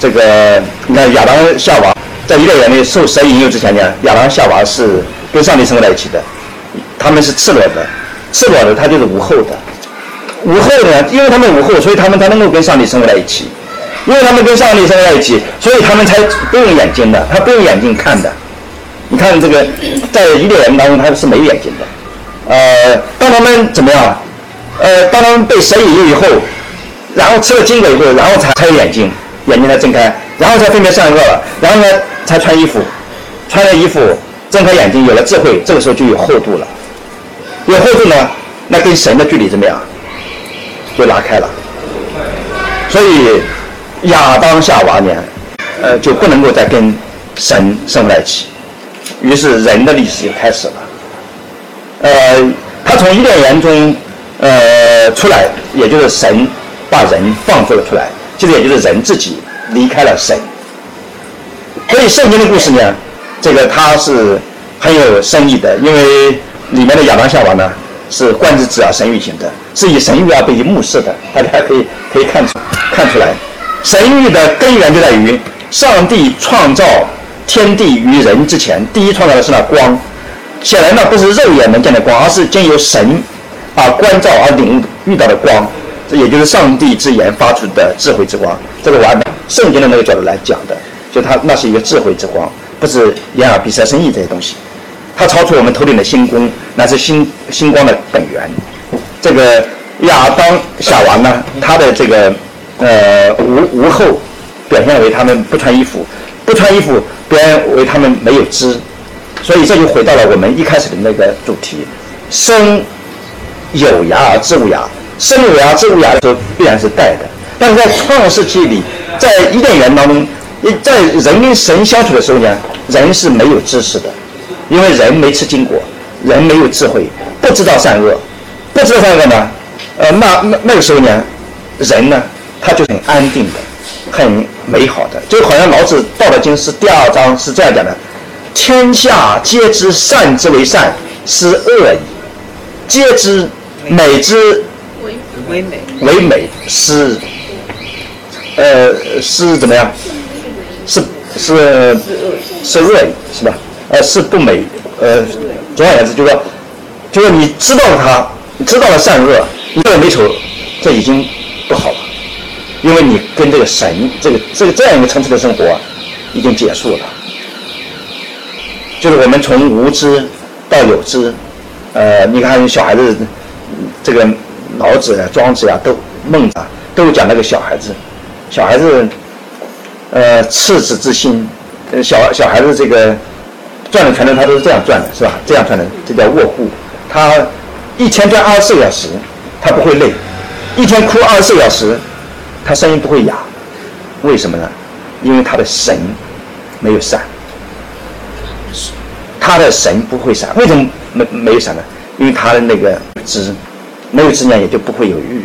这个你看亚当夏娃在伊甸园里受蛇引诱之前呢，亚当夏娃是跟上帝生活在一起的，他们是赤裸的，赤裸的他就是无后的。无后呢，因为他们无后，所以他们才能够跟上帝生活在一起。因为他们跟上帝生活在一起，所以他们才不用眼睛的，他不用眼睛看的。你看这个，在伊甸园当中，他是没有眼睛的。呃，当他们怎么样？呃，当他们被蛇引诱以后，然后吃了禁果以后，然后才才有眼睛，眼睛才睁开，然后才分别善恶了，然后呢才穿衣服，穿了衣服，睁开眼睛，有了智慧，这个时候就有厚度了。有厚度呢，那跟神的距离怎么样？就拉开了。所以亚当夏娃呢，呃，就不能够再跟神生在一起，于是人的历史就开始了。呃，他从伊甸园中呃出来，也就是神把人放出了出来，其实也就是人自己离开了神。所以圣经的故事呢，这个它是很有深意的，因为里面的亚当夏娃呢是观之子而神育型的，是以神育而被目视的，大家可以可以看出看出来，神谕的根源就在于上帝创造天地于人之前，第一创造的是那光，显然呢不是肉眼能见的光，而是经由神啊关照而领悟遇到的光，这也就是上帝之言发出的智慧之光，这个我按圣经的那个角度来讲的。就它那是一个智慧之光，不是眼耳鼻舌身意这些东西，它超出我们头顶的星宫，那是星星光的本源。这个亚当夏娃呢，他的这个呃无无后，表现为他们不穿衣服，不穿衣服表现为他们没有知，所以这就回到了我们一开始的那个主题：生有涯而知无涯，生有涯知无涯的时候必然是带的，但是在创世纪里，在伊甸园当中。在人跟神相处的时候呢，人是没有知识的，因为人没吃经果，人没有智慧，不知道善恶，不知道善恶呢，呃，那那那个时候呢，人呢，他就很安定的，很美好的，就好像老子《道德经》是第二章是这样讲的：天下皆知善之为善，是恶矣；皆知美之为美为美，是呃是怎么样？是是是恶意是吧？呃，是不美，呃，总而言之，就是说，就是你知道了它，你知道了善恶，你这美丑，这已经不好了，因为你跟这个神，这个这个这样一个层次的生活已经结束了。就是我们从无知到有知，呃，你看小孩子，这个老子呀、庄子呀、都孟子啊，都讲那个小孩子，小孩子。呃，赤子之心，小小孩子这个转的拳头，他都是这样转的，是吧？这样转的，这叫卧护。他一天转二十四小时，他不会累；一天哭二十四小时，他声音不会哑。为什么呢？因为他的神没有散，他的神不会散。为什么没没有散呢？因为他的那个知没有知呢，也就不会有欲。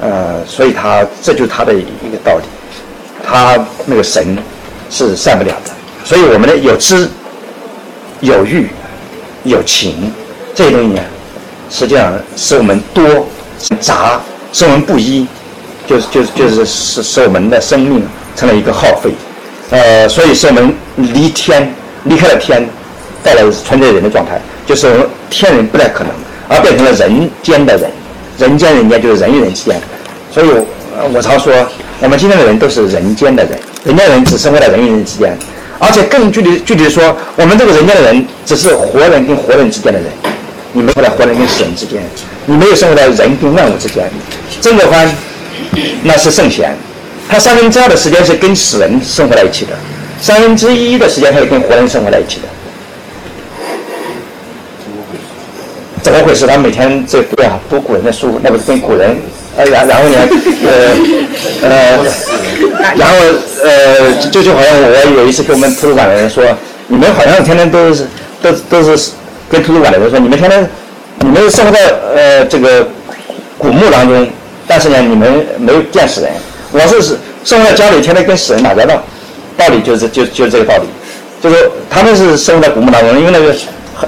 呃，所以他这就是他的一个道理。他那个神是散不了的，所以我们的有知、有欲、有情这些东西呢，实际上使我们多杂，使我们不一，就是就是就是使使我们的生命成了一个耗费，呃，所以使我们离天离开了天，带来存在人的状态，就是我们天人不太可能，而变成了人间的人，人间人间就是人与人之间，所以我常说。我们今天的人都是人间的人，人间人只生活在人与人之间，而且更具体具体的说，我们这个人间的人只是活人跟活人之间的人，你没活在活人跟死人之间，你没有生活在人跟万物之间。曾国藩那是圣贤，他三分之二的时间是跟死人生活在一起的，三分之一的时间他是跟活人生活在一起的。怎么回事？他每天在读啊读古人的书，那不是跟古人？呃，然然后呢，呃，呃，然后呃，就就好像我有一次跟我们图书馆的人说，你们好像天天都是都都是跟图书馆的人说，你们天天你们生活在呃这个古墓当中，但是呢，你们没有见死人。我是是生活在家里，天天跟死人打交道，道理就是就就是这个道理，就是他们是生活在古墓当中，因为那个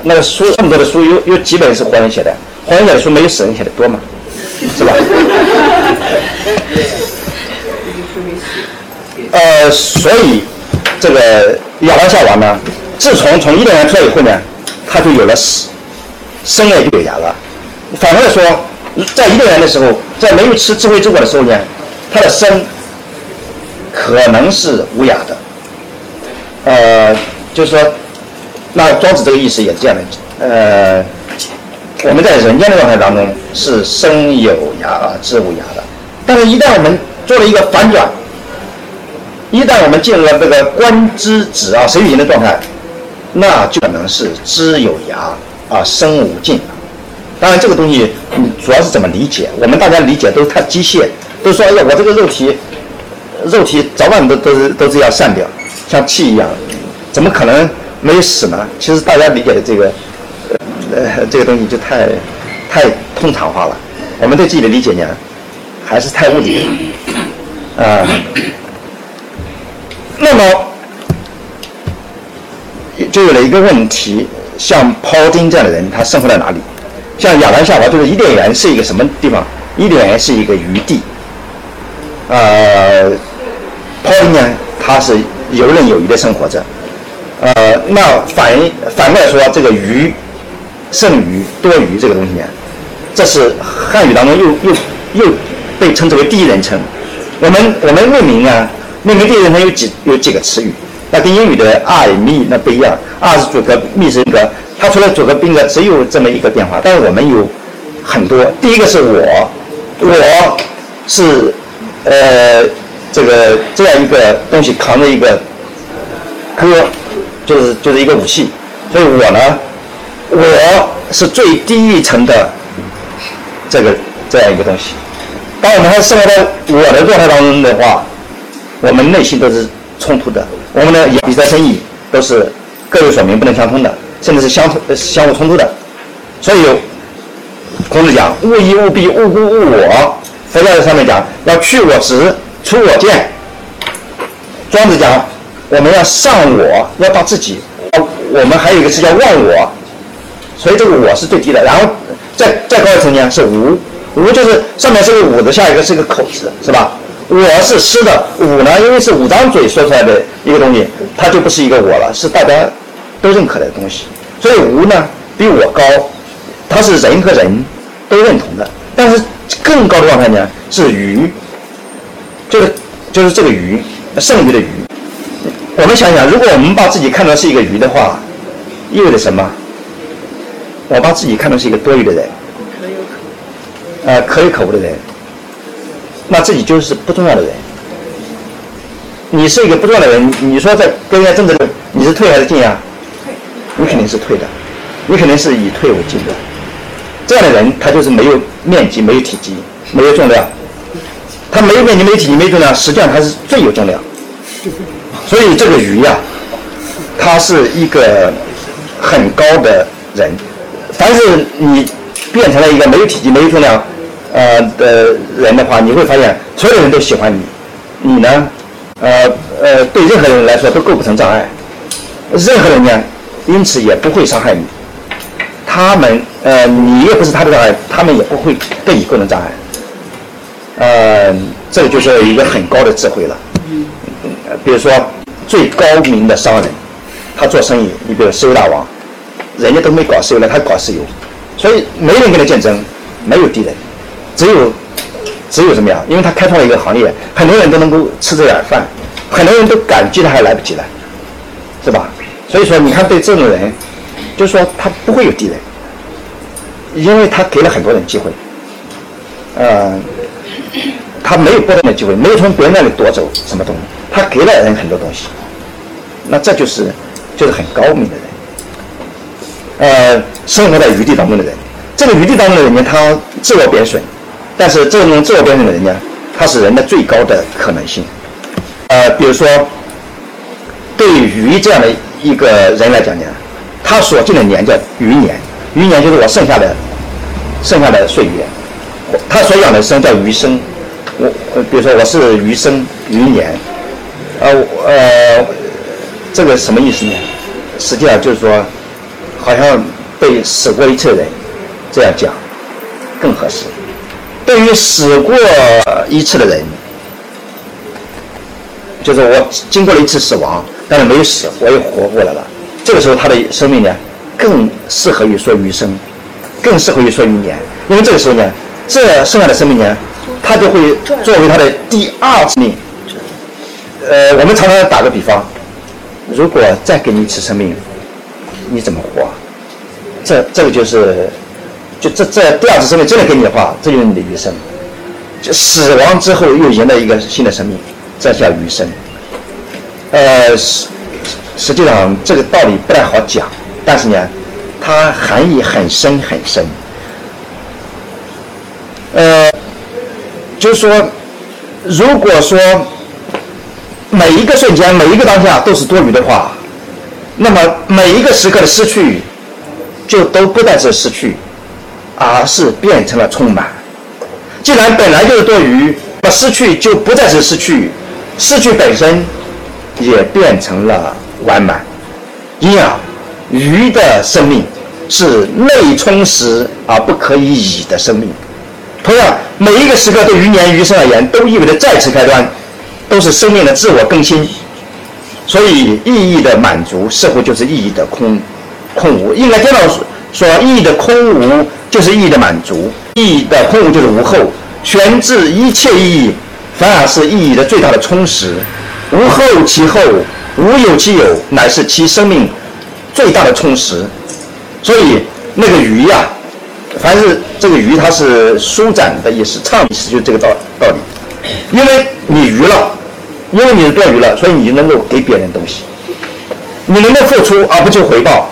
那个书这么多的书，有有几本是活人写的，活人写的书没有死人写的多嘛。是吧？呃，所以这个亚当夏娃呢，自从从伊甸园出来以后呢，他就有了死，生也就有牙了。反过来说，在伊甸园的时候，在没有吃智慧之果的时候呢，他的生可能是无牙的。呃，就是说，那庄子这个意思也是这样的，呃。我们在人间的状态当中是生有涯而知无涯的，但是，一旦我们做了一个反转，一旦我们进入了这个观之止啊神语型的状态，那就可能是知有涯而生无尽。当然，这个东西主要是怎么理解？我们大家理解都太机械，都说哎呀，我这个肉体肉体早晚都都是都是要散掉，像气一样，怎么可能没有死呢？其实大家理解的这个，呃，这个东西就太太通常化了。我们对自己的理解呢，还是太物理了。啊，那么就有了一个问题：像庖丁这样的人，他生活在哪里？像亚当夏娃就是伊甸园是一个什么地方？伊甸园是一个余地。呃，抛丁呢，他是游刃有余的生活着。呃，那反反过来说，这个鱼、剩余、多余这个东西呢，这是汉语当中又又又被称之为第一人称。我们我们命名啊，命名第一人称有几有几个词语，那跟英语的 I、me 那不一样。I 是主格，me 是宾格，它除了主格宾格只有这么一个变化，但是我们有很多。第一个是我，我是。呃，这个这样一个东西扛着一个戈，就是就是一个武器，所以我呢，我是最低一层的这个这样一个东西。当我们还生活在我的状态当中的话，我们内心都是冲突的，我们的比赛生意都是各有所明，不能相通的，甚至是相相互冲突的。所以孔子讲：勿以物必，勿孤勿我。佛教在上面讲要去我执，出我见。庄子讲我们要上我，要把自己，我们还有一个词叫忘我，所以这个我是最低的。然后再再高一层呢是无，无就是上面是个五字，下一个是个口字，是吧？我是湿的，五呢因为是五张嘴说出来的一个东西，它就不是一个我了，是大家都认可的东西。所以无呢比我高，它是人和人都认同的，但是。更高的状态呢是鱼，就是就是这个鱼，剩余的鱼。我们想想，如果我们把自己看作是一个鱼的话，意味着什么？我把自己看作是一个多余的人，可有可无，呃，可有可无的人，那自己就是不重要的人。你是一个不重要的人，你说在跟人家争执，你是退还是进呀？退。你肯定是退的，你肯定是以退为进的。这样的人，他就是没有面积、没有体积、没有重量。他没有面积、没有体积、没有重量，实际上他是最有重量。所以这个鱼呀，他是一个很高的人。凡是你变成了一个没有体积、没有重量呃的人的话，你会发现所有人都喜欢你，你呢，呃呃，对任何人来说都构不成障碍。任何人呢，因此也不会伤害你。他们，呃，你也不是他的障碍，他们也不会对你构成障碍。呃，这个就是一个很高的智慧了。嗯。比如说，最高明的商人，他做生意，你比如石油大王，人家都没搞石油了，他搞石油，所以没人跟他竞争，没有敌人，只有，只有什么呀？因为他开创了一个行业，很多人都能够吃这碗饭，很多人都感激他还来不及了，是吧？所以说，你看对这种人，就是说他不会有敌人。因为他给了很多人机会，呃，他没有剥夺的机会，没有从别人那里夺走什么东西，他给了人很多东西，那这就是就是很高明的人，呃，生活在余地当中的人，这个余地当中的人呢，他自我贬损，但是这种自我贬损的人呢，他是人的最高的可能性，呃，比如说，对于这样的一个人来讲呢，他所尽的年叫余年，余年就是我剩下的。剩下的岁月，他所养的生叫余生。我，比如说我是余生余年，呃呃，这个什么意思呢？实际上就是说，好像被死过一次的人这样讲更合适。对于死过一次的人，就是我经过了一次死亡，但是没有死，我又活过来了。这个时候他的生命呢，更适合于说余生。更适合于说余年，因为这个时候呢，这剩下的生命呢，他就会作为他的第二次命。呃，我们常常打个比方，如果再给你一次生命，你怎么活？这这个就是，就这这第二次生命真的给你的话，这就是你的余生。就死亡之后又迎来一个新的生命，这叫余生。呃，实实际上这个道理不太好讲，但是呢。它含义很深很深，呃，就是说，如果说每一个瞬间、每一个当下都是多余的话，那么每一个时刻的失去，就都不再是失去，而是变成了充满。既然本来就是多余，那失去就不再是失去，失去本身也变成了完满。因而，鱼的生命是内充实而不可以已的生命。同样，每一个时刻对于年鱼生而言，都意味着再次开端，都是生命的自我更新。所以，意义的满足似乎就是意义的空空无。应该这样说，意义的空无就是意义的满足，意义的空无就是无后。全治一切意义，反而是意义的最大的充实。无后其后，无有其有，乃是其生命最大的充实。所以，那个鱼呀。凡是这个鱼，它是舒展的意思，畅意思，就这个道道理。因为你鱼了，因为你是钓鱼了，所以你能够给别人东西，你能够付出而不求回报。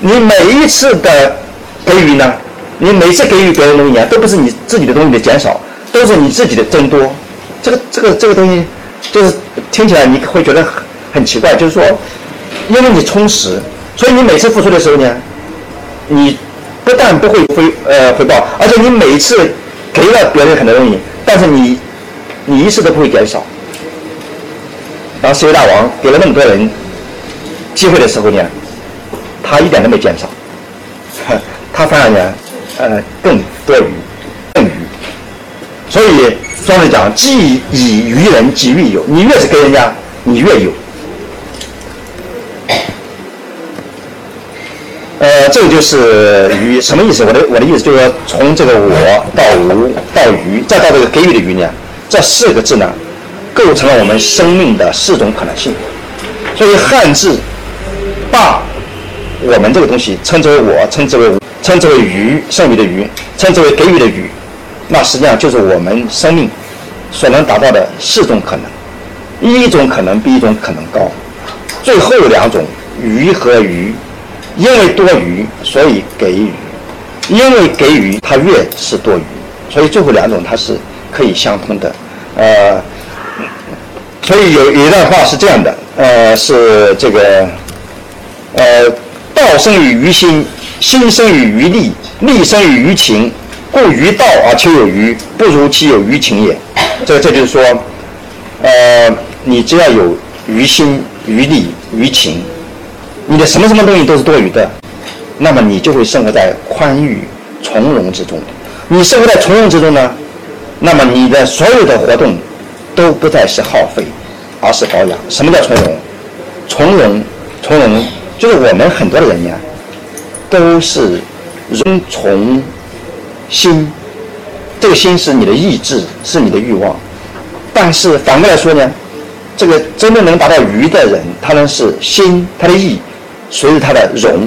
你每一次的给予呢，你每次给予别人东西啊，都不是你自己的东西的减少，都是你自己的增多。这个这个这个东西，就是听起来你会觉得很很奇怪，就是说，因为你充实，所以你每次付出的时候呢，你。不但不会回呃回报，而且你每次给了别人很多东西，但是你你一次都不会减少。当石油大王给了那么多人机会的时候呢，他一点都没减少，他反而呢呃更多余更余。所以庄子讲，既以于人，即欲有。你越是给人家，你越有。呃，这个就是鱼，什么意思？我的我的意思就是说，从这个我到无到鱼，再到这个给予的鱼呢，这四个字呢，构成了我们生命的四种可能性。所以汉字把我们这个东西称之为我，称之为称之为鱼，剩余的鱼，称之为给予的鱼，那实际上就是我们生命所能达到的四种可能。一种可能比一种可能高，最后两种鱼和鱼。因为多余，所以给予；因为给予，它越是多余，所以最后两种它是可以相通的。呃，所以有一段话是这样的，呃，是这个，呃，道生于于心，心生于于力，力生于于情，故于道而求有余，不如其有余情也。这这就是说，呃，你只要有余心、余力、余情。你的什么什么东西都是多余的，那么你就会生活在宽裕从容之中。你生活在从容之中呢，那么你的所有的活动都不再是耗费，而是保养。什么叫从容？从容，从容就是我们很多的人呀，都是容从心。这个心是你的意志，是你的欲望。但是反过来说呢，这个真正能达到愚的人，他呢是心，他的意。随着他的容，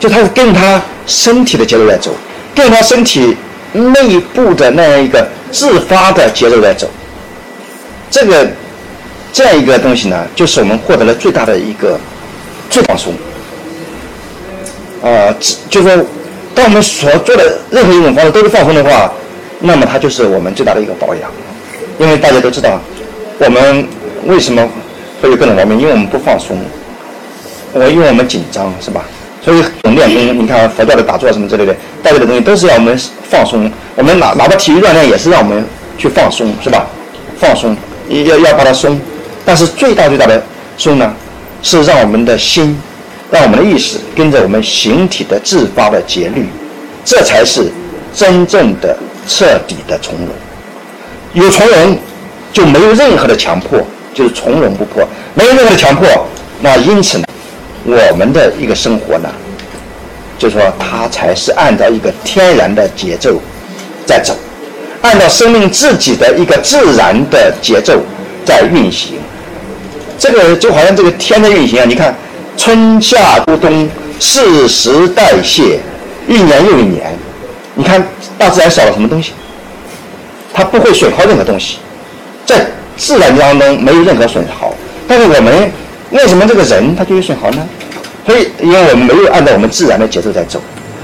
就他是跟他身体的节奏在走，跟他身体内部的那样一个自发的节奏在走。这个这样一个东西呢，就是我们获得了最大的一个最放松。啊，就说当我们所做的任何一种方式都是放松的话，那么它就是我们最大的一个保养。因为大家都知道，我们为什么会有各种毛病？因为我们不放松。我因为我们紧张是吧？所以练功，你看佛教的打坐什么之类的，带来的东西都是要我们放松。我们哪哪怕体育锻炼也是让我们去放松，是吧？放松，要要把它松。但是最大最大的松呢，是让我们的心，让我们的意识跟着我们形体的自发的节律，这才是真正的彻底的从容。有从容，就没有任何的强迫，就是从容不迫，没有任何的强迫。那因此呢？我们的一个生活呢，就说它才是按照一个天然的节奏在走，按照生命自己的一个自然的节奏在运行。这个就好像这个天的运行啊，你看春夏秋冬四时代谢，一年又一年，你看大自然少了什么东西？它不会损耗任何东西，在自然当中没有任何损耗，但是我们。为什么这个人他就有损耗呢？所以，因为我们没有按照我们自然的节奏在走，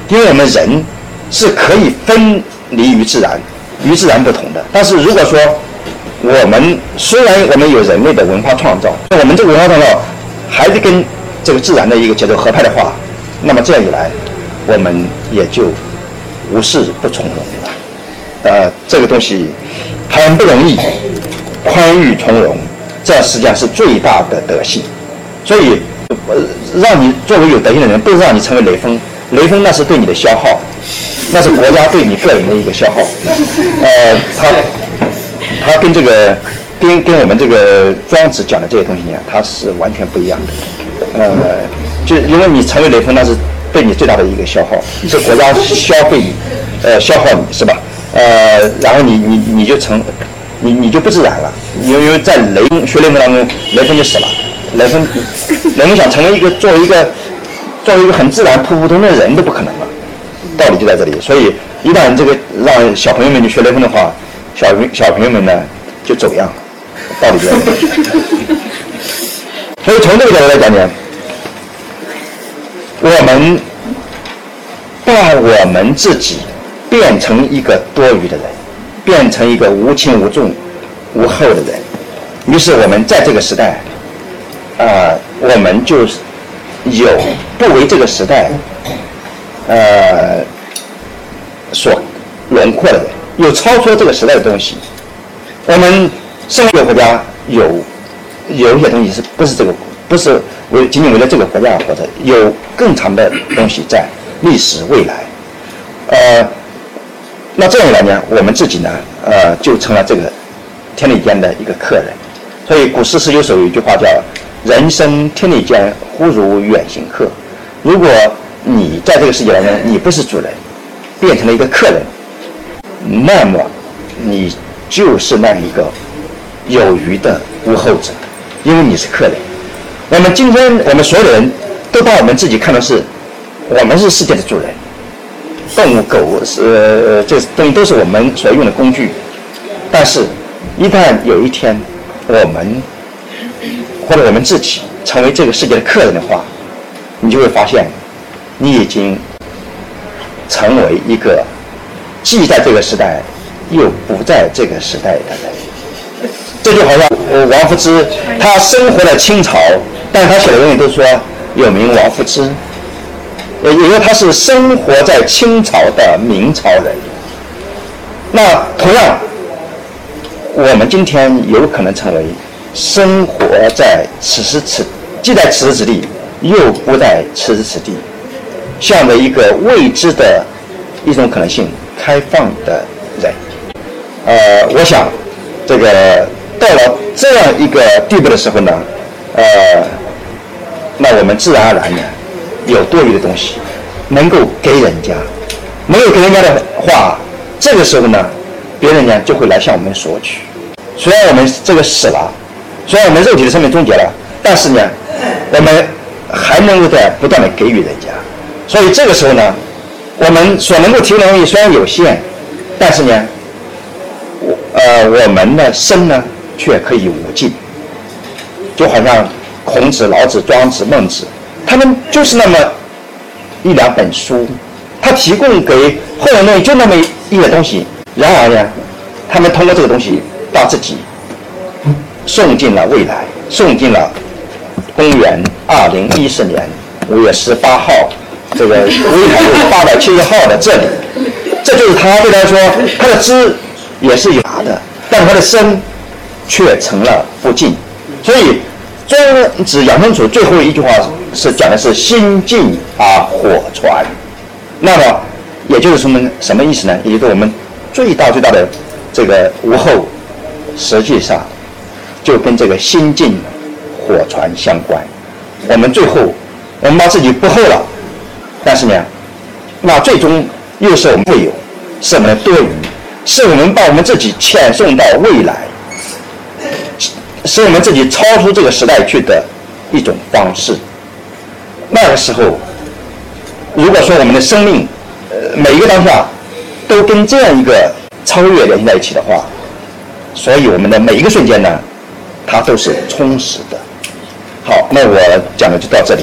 因为我们人是可以分离于自然，与自然不同的。但是如果说我们虽然我们有人类的文化创造，那我们这个文化创造还是跟这个自然的一个节奏合拍的话，那么这样一来，我们也就无事不从容了。呃，这个东西很不容易，宽裕从容，这实际上是最大的德性。所以，呃，让你作为有德性的人，不让你成为雷锋，雷锋那是对你的消耗，那是国家对你个人的一个消耗。呃，他他跟这个跟跟我们这个庄子讲的这些东西呢，它是完全不一样的。呃，就因为你成为雷锋，那是对你最大的一个消耗，是国家消费你，呃，消耗你是吧？呃，然后你你你就成，你你就不自然了，因为因为在雷锋学雷锋当中，雷锋就死了，雷锋雷锋想成为一个作为一个作为一个很自然普普通通的人都不可能了，道理就在这里。所以一旦这个让小朋友们去学雷锋的话，小朋小朋友们呢就走样了，道理就在这里。所以从这个角度来讲呢，我们把我们自己。变成一个多余的人，变成一个无轻无重、无后的人。于是我们在这个时代，啊，我们就是有不为这个时代，呃，所轮廓的人，有超出这个时代的东西。我们生活国家有有一些东西是不是这个不是为仅仅为了这个国家而活着？有更长的东西在历史未来，呃。那这样一来呢，我们自己呢，呃，就成了这个天地间的一个客人。所以古诗诗有首有一句话叫“人生天地间，忽如远行客”。如果你在这个世界当中，你不是主人，变成了一个客人，那么你就是那一个有余的无后者，因为你是客人。那么今天我们所有人都把我们自己看的是，我们是世界的主人。动物、狗是这东西都是我们所用的工具，但是，一旦有一天我们或者我们自己成为这个世界的客人的话，你就会发现，你已经成为一个既在这个时代又不在这个时代的人。这就好像王夫之，他生活在清朝，但他写的东西都说有名王夫之。呃，因为他是生活在清朝的明朝人，那同样，我们今天有可能成为生活在此时此既在此时此地，又不在此时此地，向着一个未知的一种可能性开放的人。呃，我想，这个到了这样一个地步的时候呢，呃，那我们自然而然的。有多余的东西，能够给人家，没有给人家的话，这个时候呢，别人呢就会来向我们索取。虽然我们这个死了，虽然我们肉体的生命终结了，但是呢，我们还能够在不断的给予人家。所以这个时候呢，我们所能够提供的东西虽然有限，但是呢，我呃我们的生呢却可以无尽。就好像孔子、老子、庄子、孟子。他们就是那么一两本书，他提供给后人呢就那么一点东西。然而呢，他们通过这个东西把自己送进了未来，送进了公元二零一四年五月十八号这个威海路八百七十号的这里。这就是他对他说，他的知也是有的，但他的身却成了不尽。所以。庄子养生处最后一句话是讲的是心静啊火传，那么也就是什么什么意思呢？也就是我们最大最大的这个无后，实际上就跟这个心静火传相关。我们最后我们把自己不后了，但是呢，那最终又是我们未有，是我们的多余，是我们把我们自己遣送到未来。是我们自己超出这个时代去的一种方式。那个时候，如果说我们的生命，呃，每一个当下都跟这样一个超越联系在一起的话，所以我们的每一个瞬间呢，它都是充实的。好那我讲的就到这里。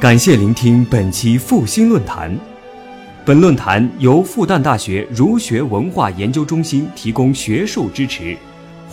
感谢聆听本期复兴论坛。本论坛由复旦大学儒学文化研究中心提供学术支持。